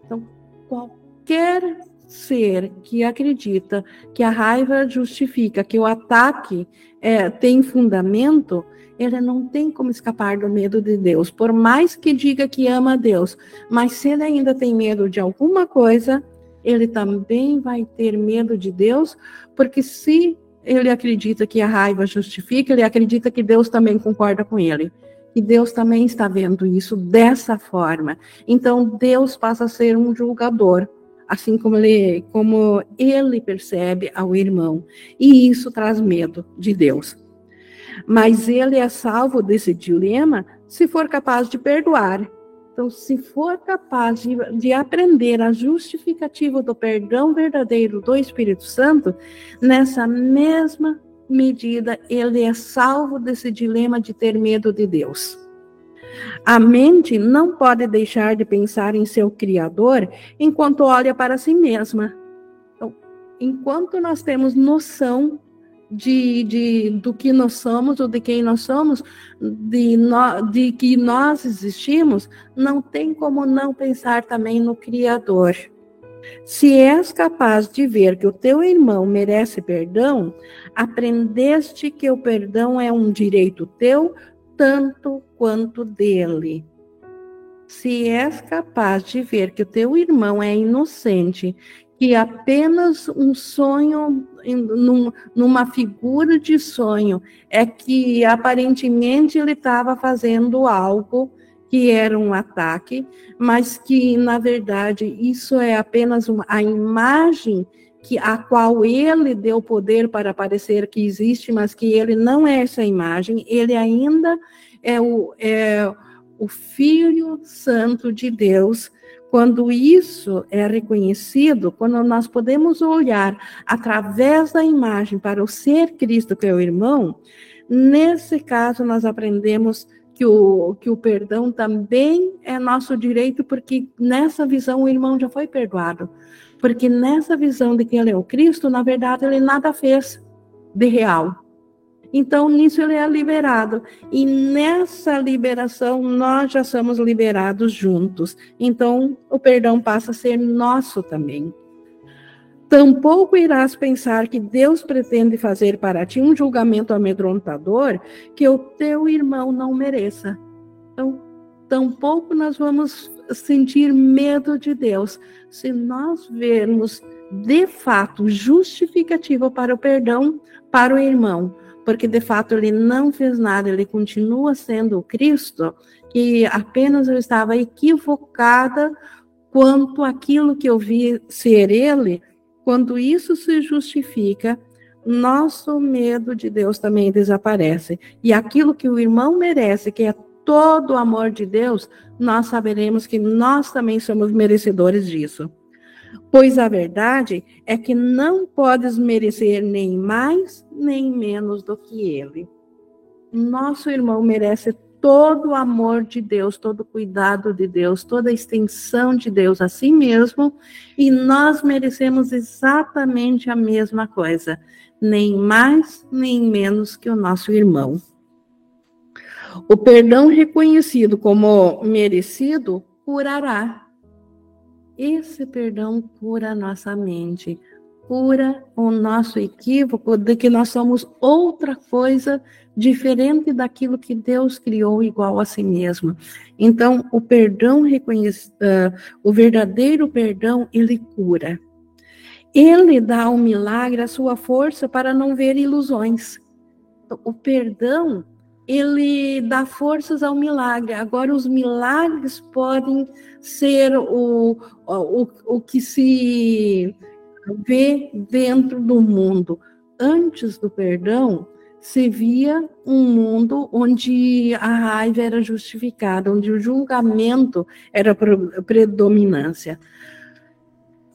Então, qualquer ser que acredita que a raiva justifica, que o ataque é, tem fundamento, ele não tem como escapar do medo de Deus. Por mais que diga que ama a Deus, mas se ele ainda tem medo de alguma coisa, ele também vai ter medo de Deus, porque se ele acredita que a raiva justifica, ele acredita que Deus também concorda com ele. E Deus também está vendo isso dessa forma. Então Deus passa a ser um julgador assim como ele, como ele percebe ao irmão. E isso traz medo de Deus. Mas ele é salvo desse dilema se for capaz de perdoar. Então, se for capaz de, de aprender a justificativa do perdão verdadeiro do Espírito Santo, nessa mesma medida ele é salvo desse dilema de ter medo de Deus. A mente não pode deixar de pensar em seu Criador enquanto olha para si mesma. Então, enquanto nós temos noção de, de, do que nós somos ou de quem nós somos, de, no, de que nós existimos, não tem como não pensar também no Criador. Se és capaz de ver que o teu irmão merece perdão, aprendeste que o perdão é um direito teu, tanto quanto dele. Se és capaz de ver que o teu irmão é inocente, que apenas um sonho, numa figura de sonho, é que aparentemente ele estava fazendo algo que era um ataque, mas que na verdade isso é apenas uma, a imagem que a qual ele deu poder para parecer que existe, mas que ele não é essa imagem, ele ainda é o, é o Filho Santo de Deus. Quando isso é reconhecido, quando nós podemos olhar através da imagem para o ser Cristo, que é o irmão, nesse caso nós aprendemos que o, que o perdão também é nosso direito, porque nessa visão o irmão já foi perdoado. Porque nessa visão de que ele é o Cristo, na verdade, ele nada fez de real. Então, nisso ele é liberado. E nessa liberação, nós já somos liberados juntos. Então, o perdão passa a ser nosso também. Tampouco irás pensar que Deus pretende fazer para ti um julgamento amedrontador que o teu irmão não mereça. Então, tampouco nós vamos sentir medo de Deus se nós vermos de fato justificativa para o perdão para o irmão, porque de fato ele não fez nada, ele continua sendo o Cristo, que apenas eu estava equivocada quanto aquilo que eu vi ser ele, quando isso se justifica, nosso medo de Deus também desaparece. E aquilo que o irmão merece, que é todo o amor de Deus, nós saberemos que nós também somos merecedores disso. Pois a verdade é que não podes merecer nem mais nem menos do que ele. Nosso irmão merece todo o amor de Deus, todo o cuidado de Deus, toda a extensão de Deus a si mesmo, e nós merecemos exatamente a mesma coisa, nem mais nem menos que o nosso irmão. O perdão reconhecido como merecido curará. Esse perdão cura a nossa mente, cura o nosso equívoco de que nós somos outra coisa diferente daquilo que Deus criou igual a si mesmo. Então, o perdão reconhecido, uh, o verdadeiro perdão, ele cura. Ele dá ao milagre a sua força para não ver ilusões. O perdão ele dá forças ao milagre. Agora, os milagres podem ser o, o, o que se vê dentro do mundo. Antes do perdão, se via um mundo onde a raiva era justificada, onde o julgamento era predominância.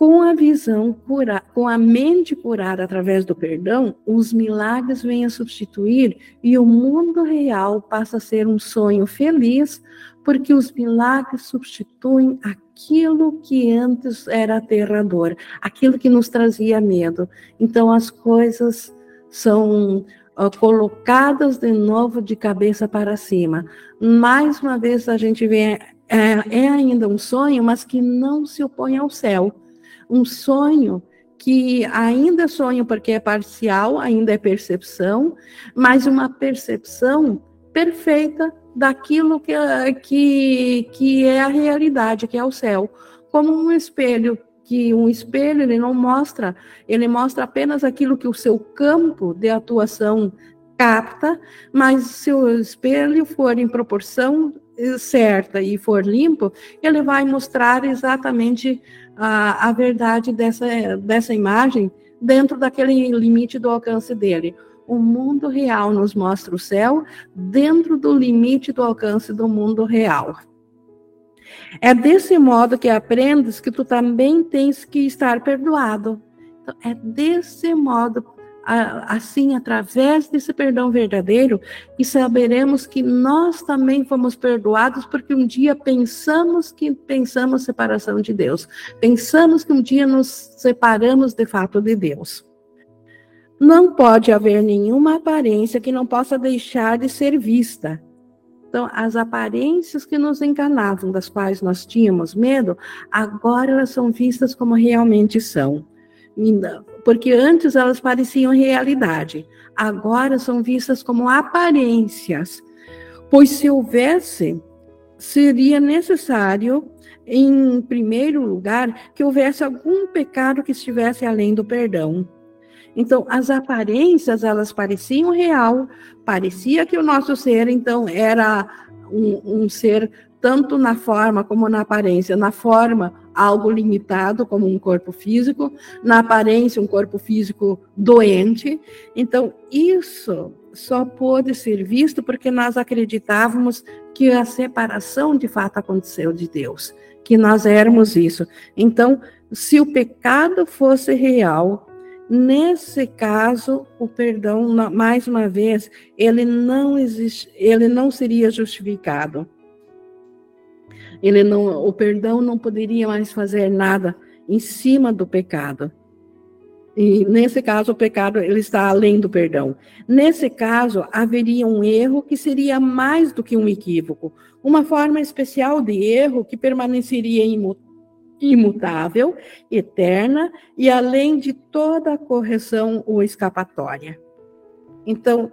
Com a visão curada, com a mente curada através do perdão, os milagres vêm a substituir e o mundo real passa a ser um sonho feliz, porque os milagres substituem aquilo que antes era aterrador, aquilo que nos trazia medo. Então as coisas são colocadas de novo de cabeça para cima. Mais uma vez a gente vê, é, é ainda um sonho, mas que não se opõe ao céu. Um sonho que ainda sonho porque é parcial, ainda é percepção, mas uma percepção perfeita daquilo que, que, que é a realidade, que é o céu. Como um espelho que um espelho ele não mostra, ele mostra apenas aquilo que o seu campo de atuação capta, mas se o espelho for em proporção certa e for limpo, ele vai mostrar exatamente a, a verdade dessa, dessa imagem dentro daquele limite do alcance dele. O mundo real nos mostra o céu dentro do limite do alcance do mundo real. É desse modo que aprendes que tu também tens que estar perdoado. Então, é desse modo, assim, através desse perdão verdadeiro, que saberemos que nós também fomos perdoados, porque um dia pensamos que pensamos separação de Deus. Pensamos que um dia nos separamos de fato de Deus. Não pode haver nenhuma aparência que não possa deixar de ser vista então, as aparências que nos enganavam, das quais nós tínhamos medo, agora elas são vistas como realmente são. Porque antes elas pareciam realidade, agora são vistas como aparências. Pois se houvesse, seria necessário, em primeiro lugar, que houvesse algum pecado que estivesse além do perdão. Então, as aparências, elas pareciam real, parecia que o nosso ser, então, era um, um ser tanto na forma como na aparência. Na forma, algo limitado, como um corpo físico, na aparência, um corpo físico doente. Então, isso só pôde ser visto porque nós acreditávamos que a separação de fato aconteceu de Deus, que nós éramos isso. Então, se o pecado fosse real, Nesse caso, o perdão, mais uma vez, ele não existe, ele não seria justificado. Ele não, o perdão não poderia mais fazer nada em cima do pecado. E nesse caso, o pecado ele está além do perdão. Nesse caso, haveria um erro que seria mais do que um equívoco, uma forma especial de erro que permaneceria imutável eterna e além de toda correção ou escapatória. Então,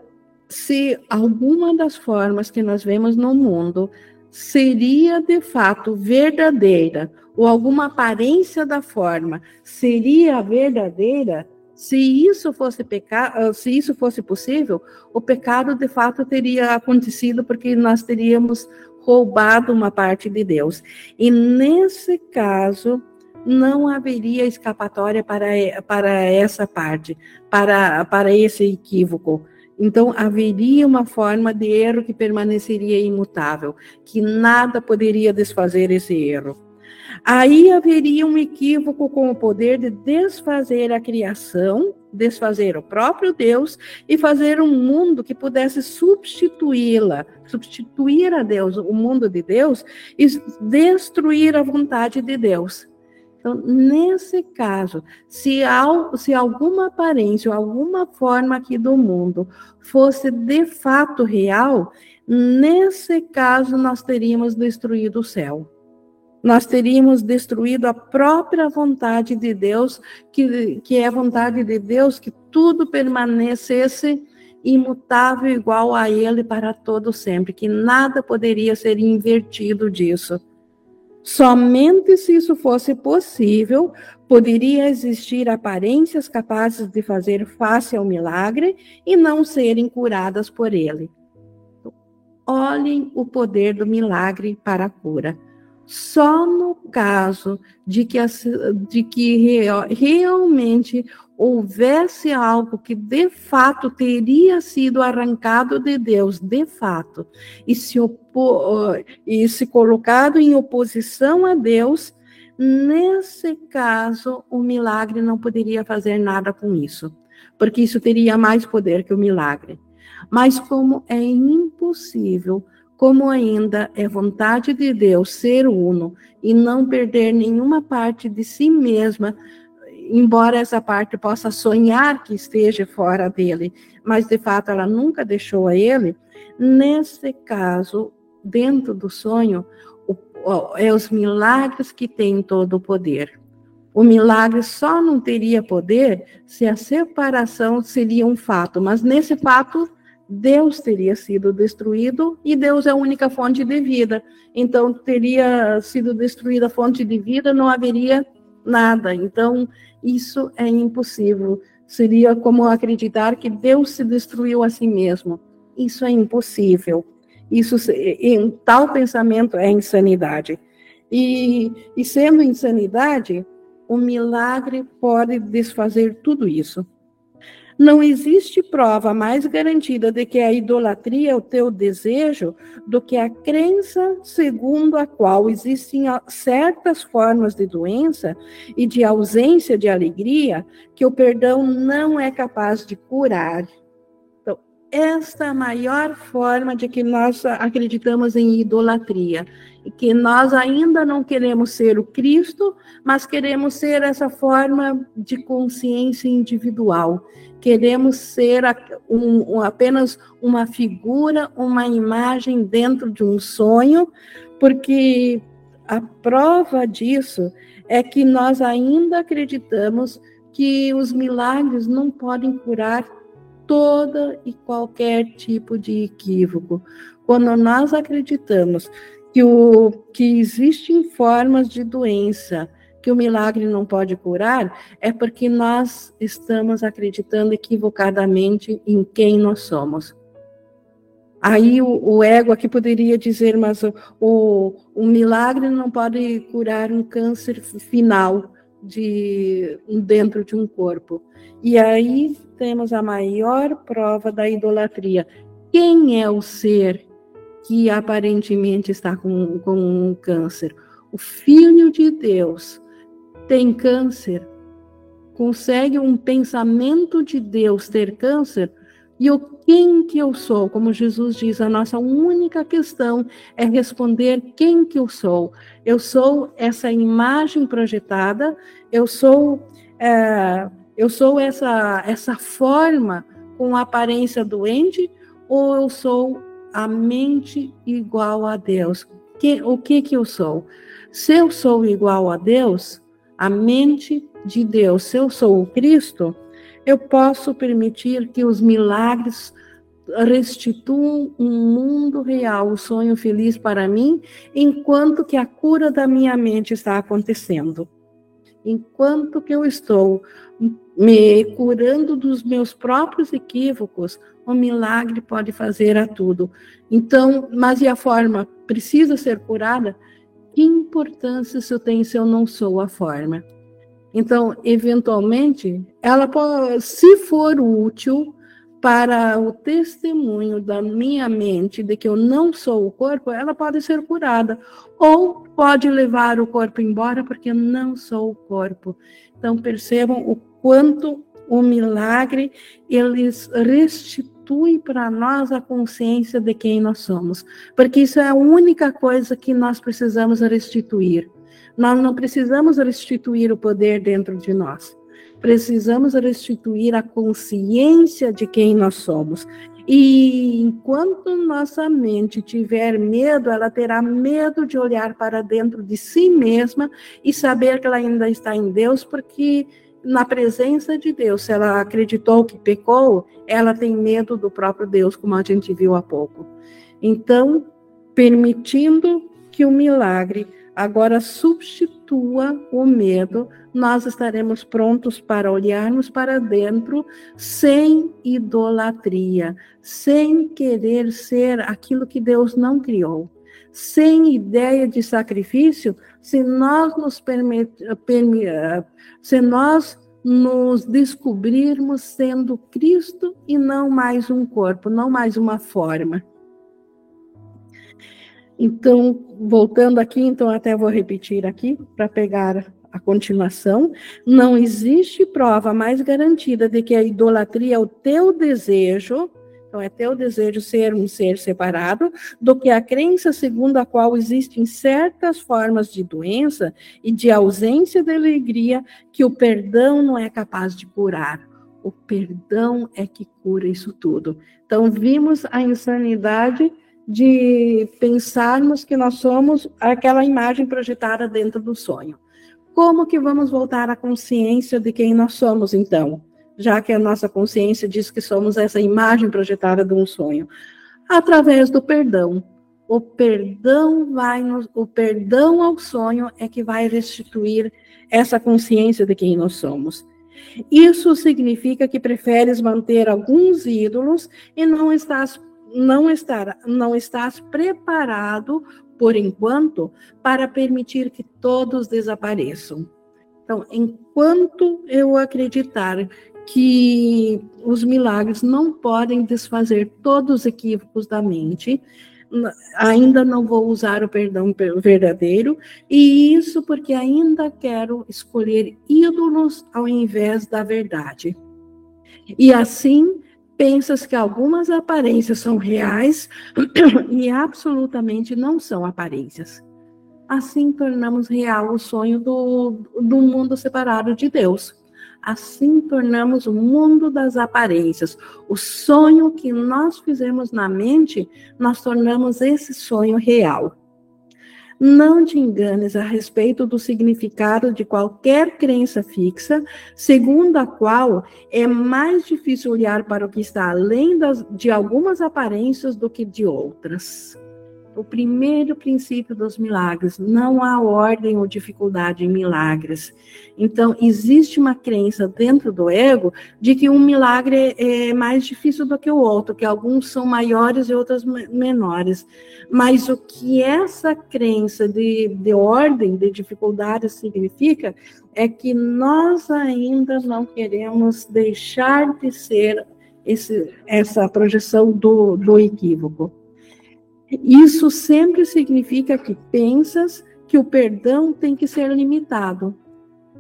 se alguma das formas que nós vemos no mundo seria de fato verdadeira, ou alguma aparência da forma seria verdadeira, se isso fosse pecado, se isso fosse possível, o pecado de fato teria acontecido porque nós teríamos roubado uma parte de Deus. E nesse caso, não haveria escapatória para, para essa parte, para, para esse equívoco. Então, haveria uma forma de erro que permaneceria imutável, que nada poderia desfazer esse erro. Aí haveria um equívoco com o poder de desfazer a criação, desfazer o próprio Deus e fazer um mundo que pudesse substituí-la, substituir a Deus, o mundo de Deus, e destruir a vontade de Deus. Então, nesse caso, se, se alguma aparência, alguma forma aqui do mundo fosse de fato real, nesse caso nós teríamos destruído o céu nós teríamos destruído a própria vontade de Deus, que, que é vontade de Deus que tudo permanecesse imutável igual a Ele para todo sempre, que nada poderia ser invertido disso. Somente se isso fosse possível, poderia existir aparências capazes de fazer face ao milagre e não serem curadas por ele. Olhem o poder do milagre para a cura só no caso de que, de que real, realmente houvesse algo que de fato teria sido arrancado de Deus, de fato, e se, e se colocado em oposição a Deus, nesse caso, o milagre não poderia fazer nada com isso, porque isso teria mais poder que o milagre. Mas como é impossível, como ainda é vontade de Deus ser uno e não perder nenhuma parte de si mesma, embora essa parte possa sonhar que esteja fora dele, mas de fato ela nunca deixou a ele, nesse caso, dentro do sonho, o, é os milagres que têm todo o poder. O milagre só não teria poder se a separação seria um fato, mas nesse fato Deus teria sido destruído e Deus é a única fonte de vida. Então teria sido destruída a fonte de vida, não haveria nada. Então isso é impossível. Seria como acreditar que Deus se destruiu a si mesmo. Isso é impossível. Isso, em tal pensamento é insanidade. E, e sendo insanidade, o milagre pode desfazer tudo isso. Não existe prova mais garantida de que a idolatria é o teu desejo do que a crença segundo a qual existem certas formas de doença e de ausência de alegria que o perdão não é capaz de curar. Esta é a maior forma de que nós acreditamos em idolatria. E que nós ainda não queremos ser o Cristo, mas queremos ser essa forma de consciência individual. Queremos ser um, um, apenas uma figura, uma imagem dentro de um sonho, porque a prova disso é que nós ainda acreditamos que os milagres não podem curar toda e qualquer tipo de equívoco. Quando nós acreditamos que, o, que existem formas de doença, que o milagre não pode curar, é porque nós estamos acreditando equivocadamente em quem nós somos. Aí o, o ego aqui poderia dizer, mas o, o, o milagre não pode curar um câncer final de dentro de um corpo. E aí temos a maior prova da idolatria. Quem é o ser que aparentemente está com, com um câncer? O Filho de Deus, tem câncer, consegue um pensamento de Deus ter câncer, e o quem que eu sou? Como Jesus diz, a nossa única questão é responder quem que eu sou. Eu sou essa imagem projetada, eu sou é, eu sou essa essa forma com aparência doente, ou eu sou a mente igual a Deus? Que, o que que eu sou? Se eu sou igual a Deus, a mente de Deus, se eu sou o Cristo, eu posso permitir que os milagres restituam um mundo real, um sonho feliz para mim, enquanto que a cura da minha mente está acontecendo. Enquanto que eu estou me curando dos meus próprios equívocos, o milagre pode fazer a tudo. Então, mas e a forma precisa ser curada? que importância isso tem se eu não sou a forma? Então, eventualmente, ela se for útil para o testemunho da minha mente de que eu não sou o corpo, ela pode ser curada. Ou pode levar o corpo embora porque eu não sou o corpo. Então, percebam o quanto o milagre eles restitui para nós a consciência de quem nós somos, porque isso é a única coisa que nós precisamos restituir. Nós não precisamos restituir o poder dentro de nós. Precisamos restituir a consciência de quem nós somos. E enquanto nossa mente tiver medo, ela terá medo de olhar para dentro de si mesma e saber que ela ainda está em Deus, porque na presença de Deus, se ela acreditou que pecou, ela tem medo do próprio Deus, como a gente viu há pouco. Então, permitindo que o milagre agora substitua o medo, nós estaremos prontos para olharmos para dentro sem idolatria, sem querer ser aquilo que Deus não criou sem ideia de sacrifício, se nós nos se nós nos descobrirmos sendo Cristo e não mais um corpo, não mais uma forma. Então, voltando aqui, então até vou repetir aqui para pegar a continuação. Não existe prova mais garantida de que a idolatria é o teu desejo então, é teu desejo ser um ser separado do que a crença segundo a qual existem certas formas de doença e de ausência de alegria que o perdão não é capaz de curar. O perdão é que cura isso tudo. Então, vimos a insanidade de pensarmos que nós somos aquela imagem projetada dentro do sonho. Como que vamos voltar à consciência de quem nós somos, então? já que a nossa consciência diz que somos essa imagem projetada de um sonho, através do perdão. O perdão vai nos, o perdão ao sonho é que vai restituir essa consciência de quem nós somos. Isso significa que preferes manter alguns ídolos e não estás não estar, não estás preparado por enquanto para permitir que todos desapareçam. Então, enquanto eu acreditar que os milagres não podem desfazer todos os equívocos da mente. Ainda não vou usar o perdão verdadeiro, e isso porque ainda quero escolher ídolos ao invés da verdade. E assim, pensas que algumas aparências são reais e absolutamente não são aparências. Assim, tornamos real o sonho do, do mundo separado de Deus Assim tornamos o mundo das aparências. O sonho que nós fizemos na mente, nós tornamos esse sonho real. Não te enganes a respeito do significado de qualquer crença fixa, segundo a qual é mais difícil olhar para o que está além das, de algumas aparências do que de outras o primeiro princípio dos milagres. Não há ordem ou dificuldade em milagres. Então, existe uma crença dentro do ego de que um milagre é mais difícil do que o outro, que alguns são maiores e outros menores. Mas o que essa crença de, de ordem, de dificuldade significa é que nós ainda não queremos deixar de ser esse, essa projeção do, do equívoco. Isso sempre significa que pensas que o perdão tem que ser limitado.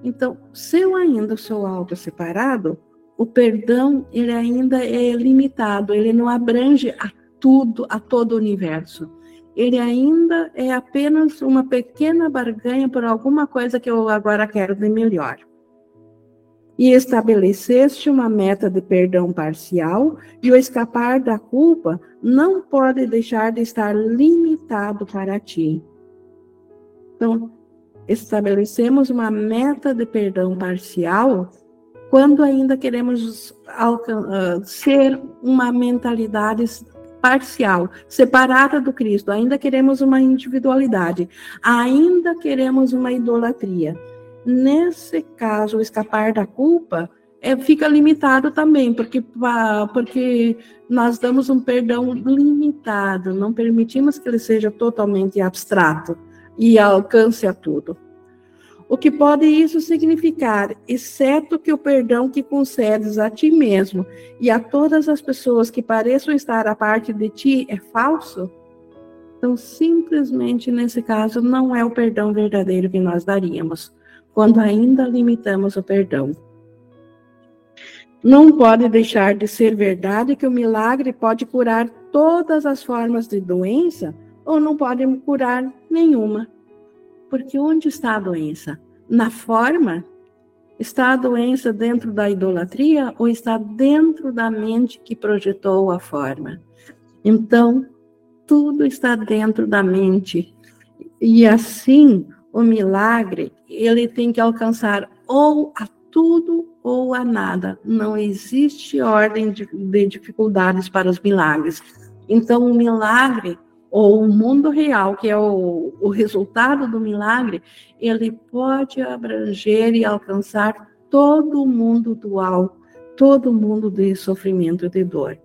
Então, se eu ainda sou algo separado, o perdão ele ainda é limitado, ele não abrange a tudo, a todo o universo. Ele ainda é apenas uma pequena barganha por alguma coisa que eu agora quero de melhor e estabeleceste uma meta de perdão parcial, e o escapar da culpa não pode deixar de estar limitado para ti. Então, estabelecemos uma meta de perdão parcial quando ainda queremos uh, ser uma mentalidade parcial, separada do Cristo, ainda queremos uma individualidade, ainda queremos uma idolatria. Nesse caso, escapar da culpa é, fica limitado também, porque, porque nós damos um perdão limitado, não permitimos que ele seja totalmente abstrato e alcance a tudo. O que pode isso significar, exceto que o perdão que concedes a ti mesmo e a todas as pessoas que pareçam estar à parte de ti é falso? Então, simplesmente nesse caso, não é o perdão verdadeiro que nós daríamos quando ainda limitamos o perdão. Não pode deixar de ser verdade que o milagre pode curar todas as formas de doença ou não pode curar nenhuma. Porque onde está a doença? Na forma? Está a doença dentro da idolatria ou está dentro da mente que projetou a forma? Então, tudo está dentro da mente. E assim, o milagre, ele tem que alcançar ou a tudo ou a nada. Não existe ordem de, de dificuldades para os milagres. Então, o milagre, ou o mundo real, que é o, o resultado do milagre, ele pode abranger e alcançar todo o mundo dual, todo o mundo de sofrimento e de dor.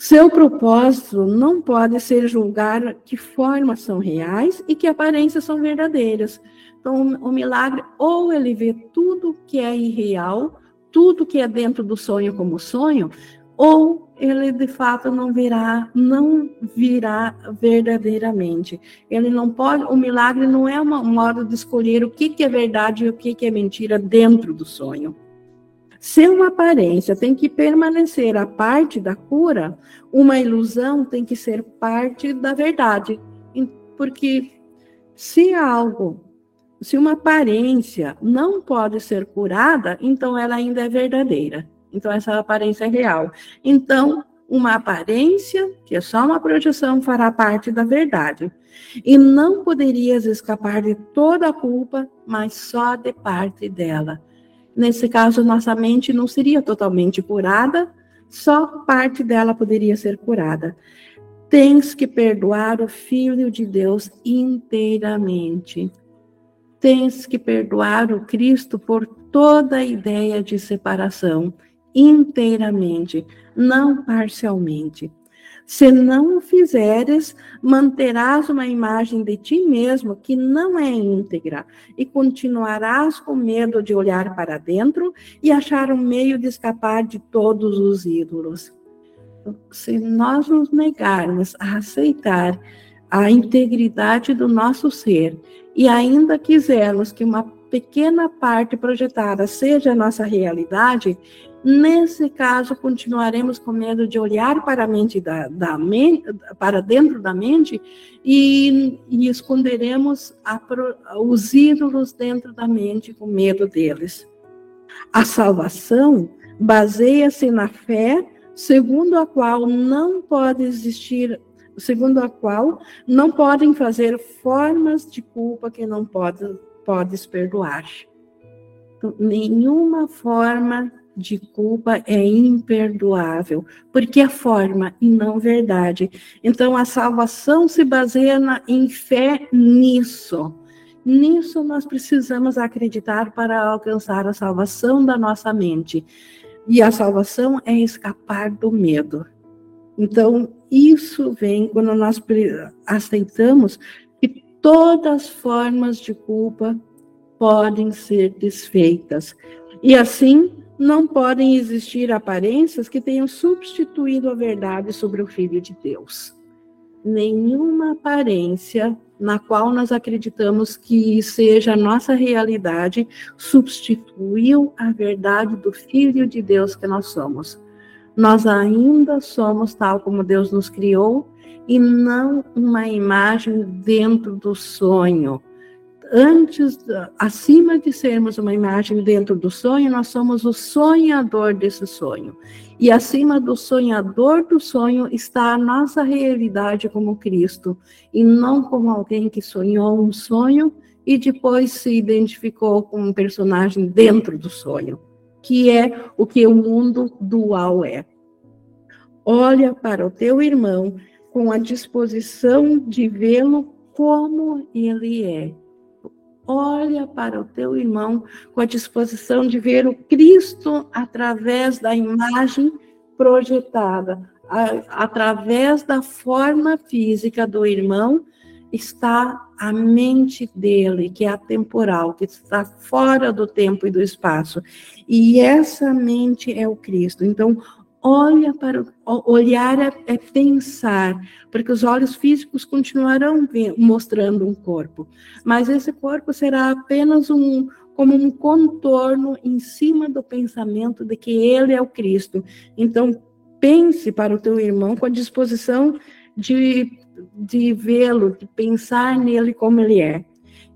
Seu propósito não pode ser julgar que formas são reais e que aparências são verdadeiras. Então, o milagre, ou ele vê tudo que é irreal, tudo que é dentro do sonho como sonho, ou ele de fato não virá, não virá verdadeiramente. Ele não pode, o milagre não é um modo de escolher o que, que é verdade e o que, que é mentira dentro do sonho. Se uma aparência tem que permanecer a parte da cura, uma ilusão tem que ser parte da verdade. Porque se algo, se uma aparência não pode ser curada, então ela ainda é verdadeira. Então essa aparência é real. Então, uma aparência, que é só uma projeção, fará parte da verdade. E não poderias escapar de toda a culpa, mas só de parte dela. Nesse caso, nossa mente não seria totalmente curada, só parte dela poderia ser curada. Tens que perdoar o Filho de Deus inteiramente. Tens que perdoar o Cristo por toda a ideia de separação, inteiramente, não parcialmente. Se não o fizeres, manterás uma imagem de ti mesmo que não é íntegra e continuarás com medo de olhar para dentro e achar um meio de escapar de todos os ídolos. Se nós nos negarmos a aceitar a integridade do nosso ser e ainda quisermos que uma pequena parte projetada seja a nossa realidade, Nesse caso, continuaremos com medo de olhar para a mente da, da para dentro da mente e, e esconderemos a, os ídolos dentro da mente com medo deles. A salvação baseia-se na fé, segundo a qual não pode existir, segundo a qual não podem fazer formas de culpa que não pode, podes perdoar. Então, nenhuma forma de culpa é imperdoável, porque é forma e não verdade. Então a salvação se baseia na, em fé nisso. Nisso nós precisamos acreditar para alcançar a salvação da nossa mente. E a salvação é escapar do medo. Então, isso vem quando nós aceitamos que todas as formas de culpa podem ser desfeitas. E assim, não podem existir aparências que tenham substituído a verdade sobre o Filho de Deus. Nenhuma aparência na qual nós acreditamos que seja a nossa realidade substituiu a verdade do Filho de Deus que nós somos. Nós ainda somos tal como Deus nos criou e não uma imagem dentro do sonho antes, acima de sermos uma imagem dentro do sonho, nós somos o sonhador desse sonho. E acima do sonhador do sonho está a nossa realidade como Cristo, e não como alguém que sonhou um sonho e depois se identificou como um personagem dentro do sonho, que é o que o mundo dual é. Olha para o teu irmão com a disposição de vê-lo como ele é olha para o teu irmão com a disposição de ver o Cristo através da imagem projetada, a, através da forma física do irmão, está a mente dele, que é atemporal, que está fora do tempo e do espaço. E essa mente é o Cristo. Então, olha para olhar é, é, pensar, porque os olhos físicos continuarão mostrando um corpo, mas esse corpo será apenas um como um contorno em cima do pensamento de que ele é o Cristo. Então pense para o teu irmão com a disposição de, de vê-lo, de pensar nele como ele é.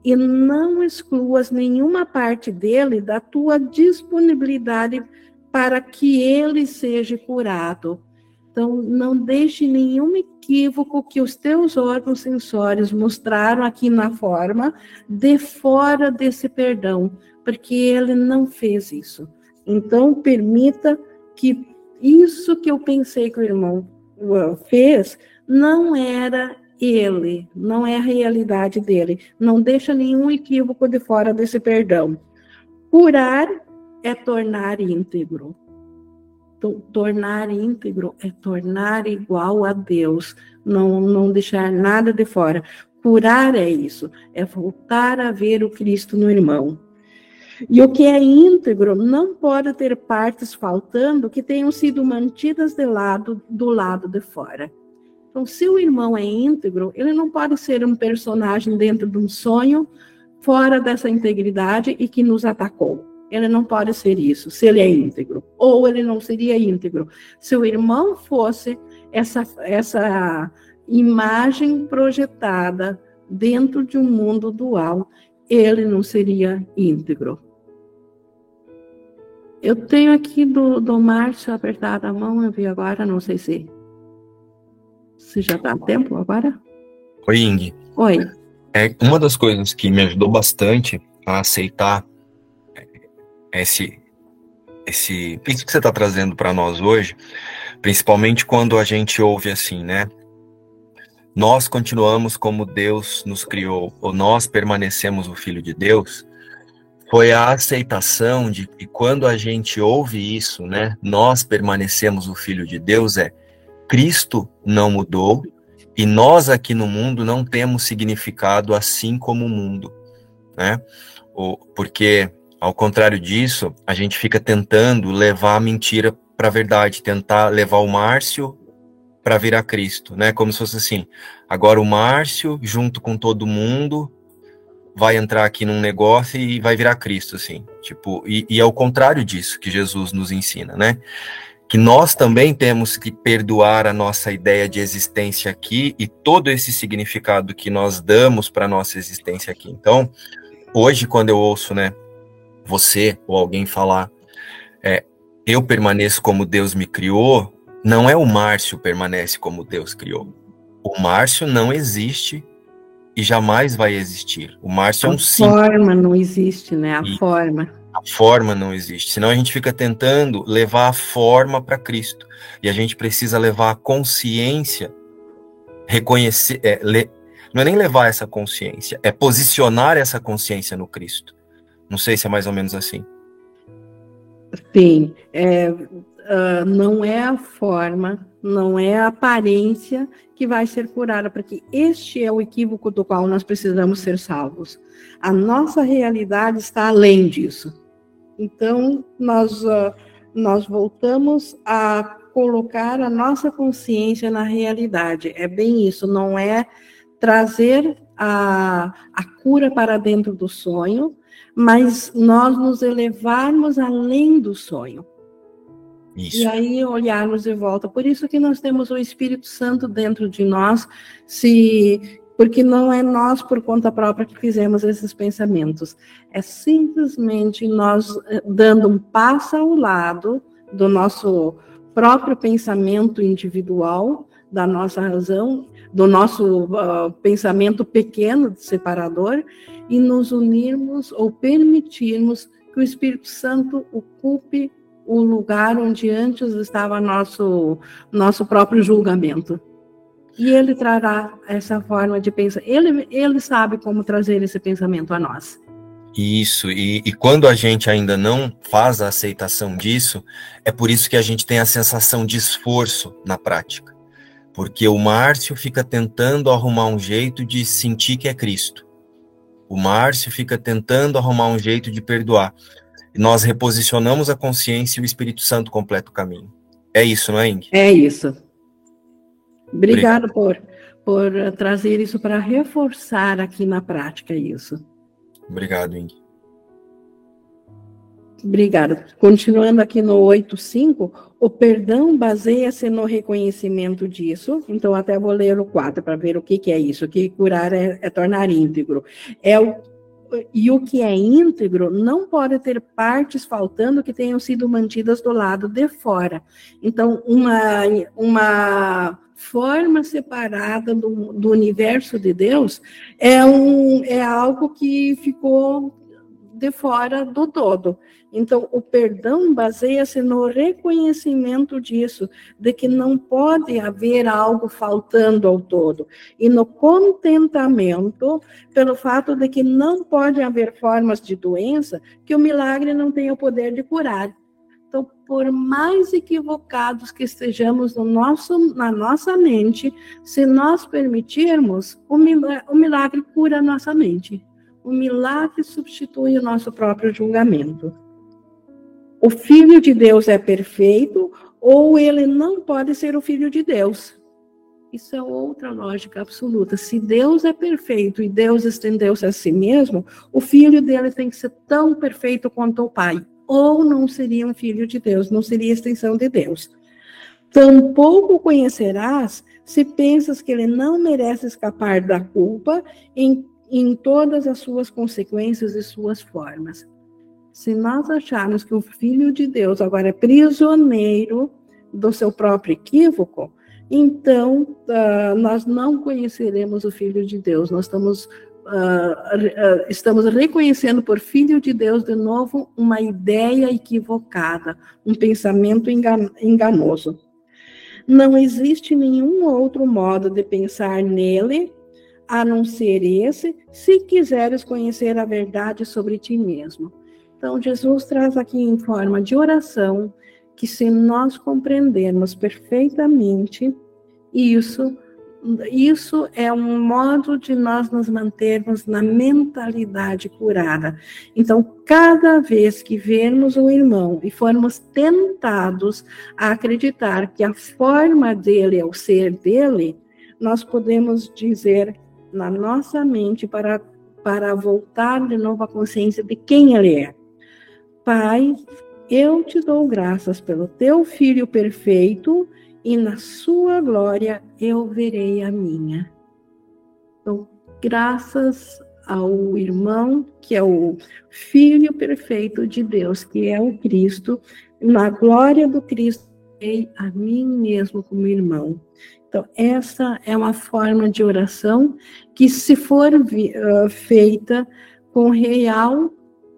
E não excluas nenhuma parte dele da tua disponibilidade para que ele seja curado. Então, não deixe nenhum equívoco que os teus órgãos sensórios mostraram aqui na forma de fora desse perdão, porque ele não fez isso. Então, permita que isso que eu pensei que o irmão uh, fez não era ele, não é a realidade dele. Não deixa nenhum equívoco de fora desse perdão. Curar é tornar íntegro. Tornar íntegro é tornar igual a Deus, não, não deixar nada de fora. Curar é isso, é voltar a ver o Cristo no irmão. E o que é íntegro não pode ter partes faltando que tenham sido mantidas de lado do lado de fora. Então, se o irmão é íntegro, ele não pode ser um personagem dentro de um sonho fora dessa integridade e que nos atacou. Ele não pode ser isso, se ele é íntegro. Ou ele não seria íntegro. Se o irmão fosse essa, essa imagem projetada dentro de um mundo dual, ele não seria íntegro. Eu tenho aqui do, do Márcio apertado a mão, eu vi agora, não sei se, se já dá tempo agora. Oi, Ing. Oi. É, uma das coisas que me ajudou bastante a aceitar esse, esse, isso que você está trazendo para nós hoje, principalmente quando a gente ouve assim, né? Nós continuamos como Deus nos criou, ou nós permanecemos o Filho de Deus foi a aceitação de que quando a gente ouve isso, né, nós permanecemos o Filho de Deus, é Cristo não mudou e nós aqui no mundo não temos significado assim como o mundo, né? Porque, ao contrário disso, a gente fica tentando levar a mentira para a verdade, tentar levar o Márcio para virar Cristo, né? Como se fosse assim, agora o Márcio, junto com todo mundo, vai entrar aqui num negócio e vai virar Cristo, assim. Tipo, e, e é o contrário disso que Jesus nos ensina, né? Que nós também temos que perdoar a nossa ideia de existência aqui e todo esse significado que nós damos para nossa existência aqui. Então, hoje, quando eu ouço, né, você ou alguém falar, é, eu permaneço como Deus me criou, não é o Márcio permanece como Deus criou. O Márcio não existe e jamais vai existir. O Márcio a é um símbolo. A forma não existe, né? A e forma. A forma não existe. Senão a gente fica tentando levar a forma para Cristo. E a gente precisa levar a consciência, reconhecer. É, le, não é nem levar essa consciência, é posicionar essa consciência no Cristo. Não sei se é mais ou menos assim. Sim. É, uh, não é a forma, não é a aparência que vai ser curada, porque este é o equívoco do qual nós precisamos ser salvos. A nossa realidade está além disso. Então, nós, uh, nós voltamos a colocar a nossa consciência na realidade. É bem isso, não é trazer a, a cura para dentro do sonho, mas nós nos elevarmos além do sonho. Isso. E aí olharmos de volta. Por isso que nós temos o Espírito Santo dentro de nós, se porque não é nós por conta própria que fizemos esses pensamentos. É simplesmente nós eh, dando um passo ao lado do nosso próprio pensamento individual, da nossa razão, do nosso uh, pensamento pequeno, separador, e nos unirmos ou permitirmos que o Espírito Santo ocupe o lugar onde antes estava nosso, nosso próprio julgamento. E ele trará essa forma de pensar. Ele, ele sabe como trazer esse pensamento a nós. Isso, e, e, quando a gente ainda não faz a aceitação disso, é por isso que a gente tem a sensação de esforço na prática. Porque o Márcio fica tentando arrumar um jeito de sentir que é Cristo. O Márcio fica tentando arrumar um jeito de perdoar nós reposicionamos a consciência e o Espírito Santo completa o caminho. É isso, não é, Ing? É isso. Obrigado, Obrigado. por, por trazer isso para reforçar aqui na prática isso. Obrigado, Ing. Obrigada. Continuando aqui no 8.5, o perdão baseia-se no reconhecimento disso. Então, até vou ler o 4 para ver o que, que é isso. Que curar é, é tornar íntegro. É o e o que é íntegro não pode ter partes faltando que tenham sido mantidas do lado de fora. Então, uma, uma forma separada do, do universo de Deus é, um, é algo que ficou de fora do todo. Então, o perdão baseia-se no reconhecimento disso, de que não pode haver algo faltando ao todo, e no contentamento pelo fato de que não pode haver formas de doença que o milagre não tenha o poder de curar. Então, por mais equivocados que estejamos no nosso, na nossa mente, se nós permitirmos, o milagre, o milagre cura a nossa mente. O milagre substitui o nosso próprio julgamento. O Filho de Deus é perfeito ou ele não pode ser o Filho de Deus. Isso é outra lógica absoluta. Se Deus é perfeito e Deus estendeu-se a si mesmo, o filho dele tem que ser tão perfeito quanto o Pai ou não seria um filho de Deus, não seria extensão de Deus. Tampouco conhecerás se pensas que ele não merece escapar da culpa em, em todas as suas consequências e suas formas. Se nós acharmos que o Filho de Deus agora é prisioneiro do seu próprio equívoco, então uh, nós não conheceremos o Filho de Deus, nós estamos uh, estamos reconhecendo por Filho de Deus de novo uma ideia equivocada, um pensamento enganoso. Não existe nenhum outro modo de pensar nele a não ser esse, se quiseres conhecer a verdade sobre ti mesmo. Então, Jesus traz aqui em forma de oração que, se nós compreendermos perfeitamente isso, isso é um modo de nós nos mantermos na mentalidade curada. Então, cada vez que vermos o irmão e formos tentados a acreditar que a forma dele é o ser dele, nós podemos dizer na nossa mente para, para voltar de novo à consciência de quem ele é. Pai, eu te dou graças pelo teu filho perfeito e na sua glória eu verei a minha. Então, graças ao irmão, que é o Filho perfeito de Deus, que é o Cristo, na glória do Cristo, verei a mim mesmo como irmão. Então, essa é uma forma de oração que, se for uh, feita com real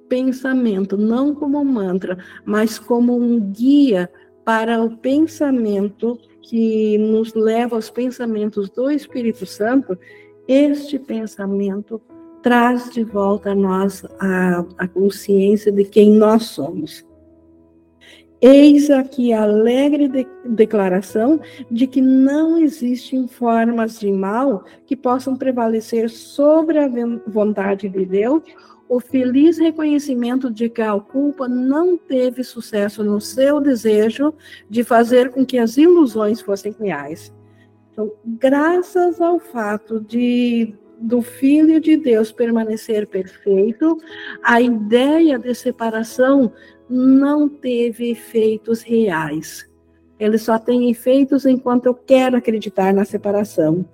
pensamento, não como mantra, mas como um guia para o pensamento que nos leva aos pensamentos do Espírito Santo, este pensamento traz de volta a nós a, a consciência de quem nós somos. Eis aqui a alegre de, declaração de que não existem formas de mal que possam prevalecer sobre a vontade de Deus o feliz reconhecimento de que a culpa não teve sucesso no seu desejo de fazer com que as ilusões fossem reais. Então, graças ao fato de do Filho de Deus permanecer perfeito, a ideia de separação não teve efeitos reais. Ele só tem efeitos enquanto eu quero acreditar na separação.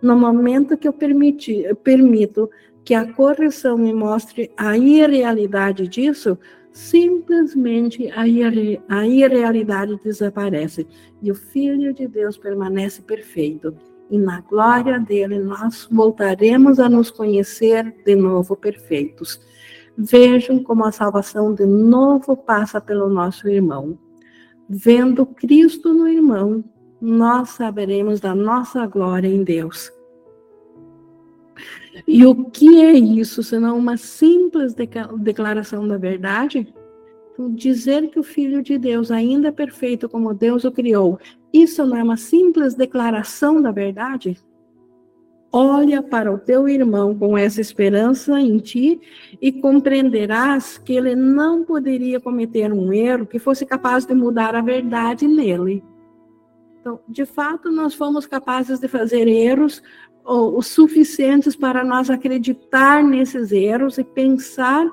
No momento que eu permiti, permito que a correção me mostre a irrealidade disso, simplesmente a, irre, a irrealidade desaparece e o Filho de Deus permanece perfeito. E na glória dele nós voltaremos a nos conhecer de novo perfeitos. Vejam como a salvação de novo passa pelo nosso irmão. Vendo Cristo no irmão, nós saberemos da nossa glória em Deus. E o que é isso, senão uma simples declaração da verdade? Então, dizer que o Filho de Deus ainda é perfeito como Deus o criou, isso não é uma simples declaração da verdade? Olha para o teu irmão com essa esperança em ti e compreenderás que ele não poderia cometer um erro que fosse capaz de mudar a verdade nele. Então, de fato, nós fomos capazes de fazer erros os suficientes para nós acreditar nesses erros e pensar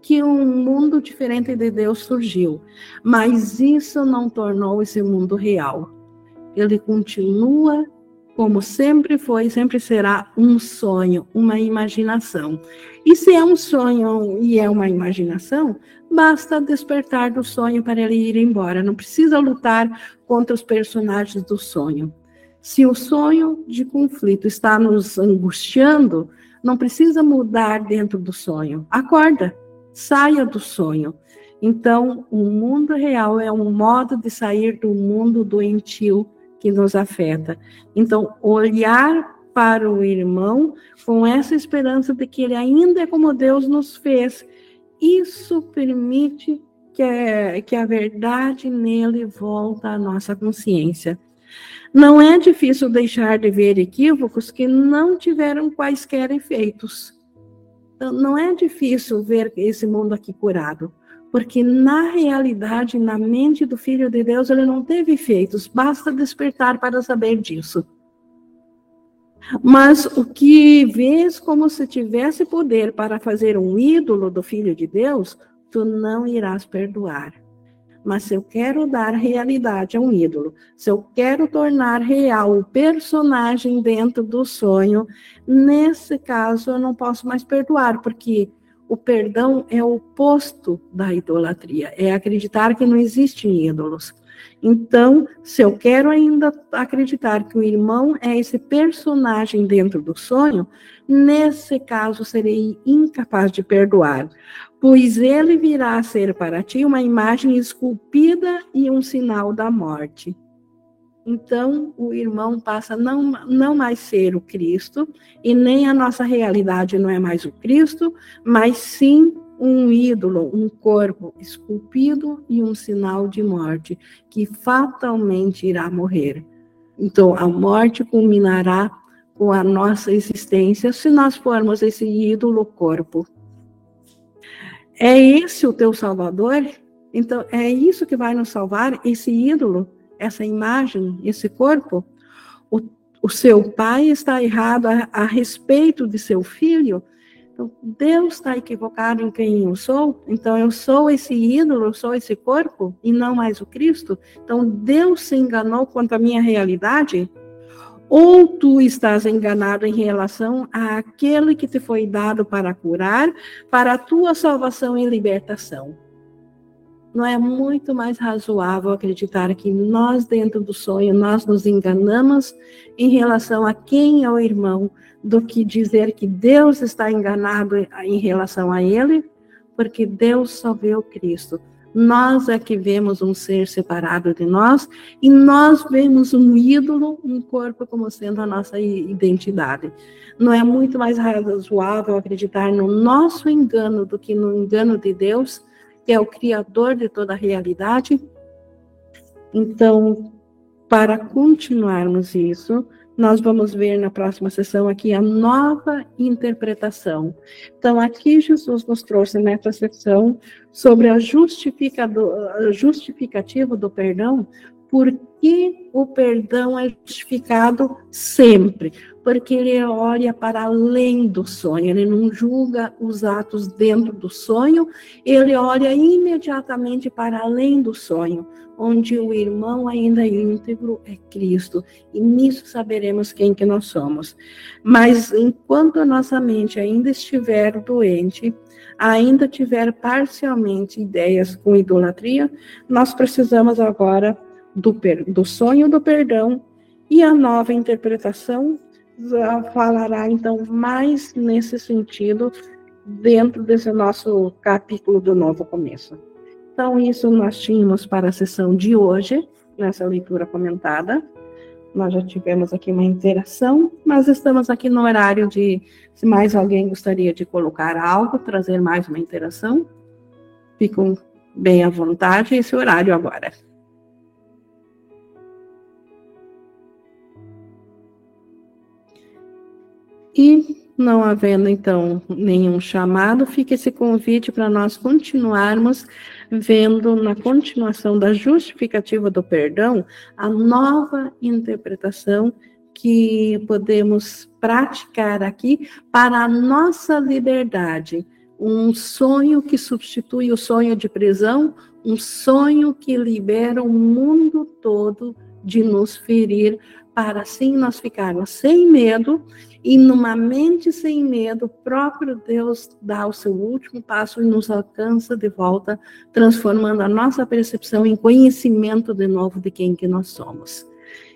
que um mundo diferente de Deus surgiu. Mas isso não tornou esse mundo real. Ele continua como sempre foi, sempre será um sonho, uma imaginação. E se é um sonho e é uma imaginação, basta despertar do sonho para ele ir embora. Não precisa lutar contra os personagens do sonho. Se o sonho de conflito está nos angustiando, não precisa mudar dentro do sonho. Acorda, saia do sonho. Então, o mundo real é um modo de sair do mundo doentio que nos afeta. Então, olhar para o irmão com essa esperança de que ele ainda é como Deus nos fez, isso permite que, que a verdade nele volta à nossa consciência. Não é difícil deixar de ver equívocos que não tiveram quaisquer efeitos. Então, não é difícil ver esse mundo aqui curado, porque na realidade, na mente do Filho de Deus, ele não teve efeitos, basta despertar para saber disso. Mas o que vês como se tivesse poder para fazer um ídolo do Filho de Deus, tu não irás perdoar. Mas se eu quero dar realidade a um ídolo, se eu quero tornar real o personagem dentro do sonho, nesse caso eu não posso mais perdoar, porque o perdão é o oposto da idolatria, é acreditar que não existem ídolos. Então, se eu quero ainda acreditar que o irmão é esse personagem dentro do sonho, nesse caso serei incapaz de perdoar, pois ele virá a ser para ti uma imagem esculpida e um sinal da morte. Então, o irmão passa não, não mais ser o Cristo, e nem a nossa realidade não é mais o Cristo, mas sim um ídolo, um corpo esculpido e um sinal de morte, que fatalmente irá morrer. Então, a morte culminará com a nossa existência se nós formos esse ídolo corpo. É esse o teu Salvador? Então, é isso que vai nos salvar, esse ídolo, essa imagem, esse corpo? O, o seu pai está errado a, a respeito de seu filho? Deus está equivocado em quem eu sou? Então, eu sou esse ídolo, eu sou esse corpo e não mais o Cristo? Então, Deus se enganou quanto à minha realidade? ou tu estás enganado em relação àquele que te foi dado para curar, para a tua salvação e libertação. Não é muito mais razoável acreditar que nós, dentro do sonho, nós nos enganamos em relação a quem é o irmão, do que dizer que Deus está enganado em relação a ele, porque Deus só vê o Cristo. Nós é que vemos um ser separado de nós e nós vemos um ídolo, um corpo como sendo a nossa identidade. Não é muito mais razoável acreditar no nosso engano do que no engano de Deus, que é o Criador de toda a realidade? Então, para continuarmos isso, nós vamos ver na próxima sessão aqui a nova interpretação. Então, aqui Jesus nos trouxe nessa sessão sobre a justificativa do perdão, porque o perdão é justificado sempre, porque ele olha para além do sonho, ele não julga os atos dentro do sonho, ele olha imediatamente para além do sonho, onde o irmão ainda íntegro é Cristo, e nisso saberemos quem que nós somos. Mas enquanto a nossa mente ainda estiver doente, ainda tiver parcialmente ideias com idolatria, nós precisamos agora do, do sonho do perdão e a nova interpretação falará então mais nesse sentido dentro desse nosso capítulo do novo começo. Então, isso nós tínhamos para a sessão de hoje, nessa leitura comentada. Nós já tivemos aqui uma interação, mas estamos aqui no horário de, se mais alguém gostaria de colocar algo, trazer mais uma interação, ficam bem à vontade esse horário agora. E não havendo então nenhum chamado, fica esse convite para nós continuarmos vendo na continuação da justificativa do perdão a nova interpretação que podemos praticar aqui para a nossa liberdade. Um sonho que substitui o sonho de prisão, um sonho que libera o mundo todo de nos ferir, para assim nós ficarmos sem medo e numa mente sem medo, o próprio Deus dá o seu último passo e nos alcança de volta, transformando a nossa percepção em conhecimento de novo de quem que nós somos.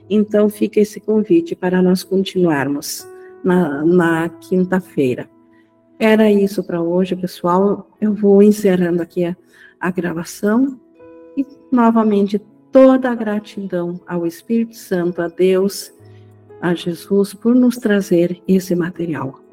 Então fica esse convite para nós continuarmos na, na quinta-feira. Era isso para hoje, pessoal. Eu vou encerrando aqui a, a gravação e novamente toda a gratidão ao Espírito Santo, a Deus a Jesus por nos trazer esse material.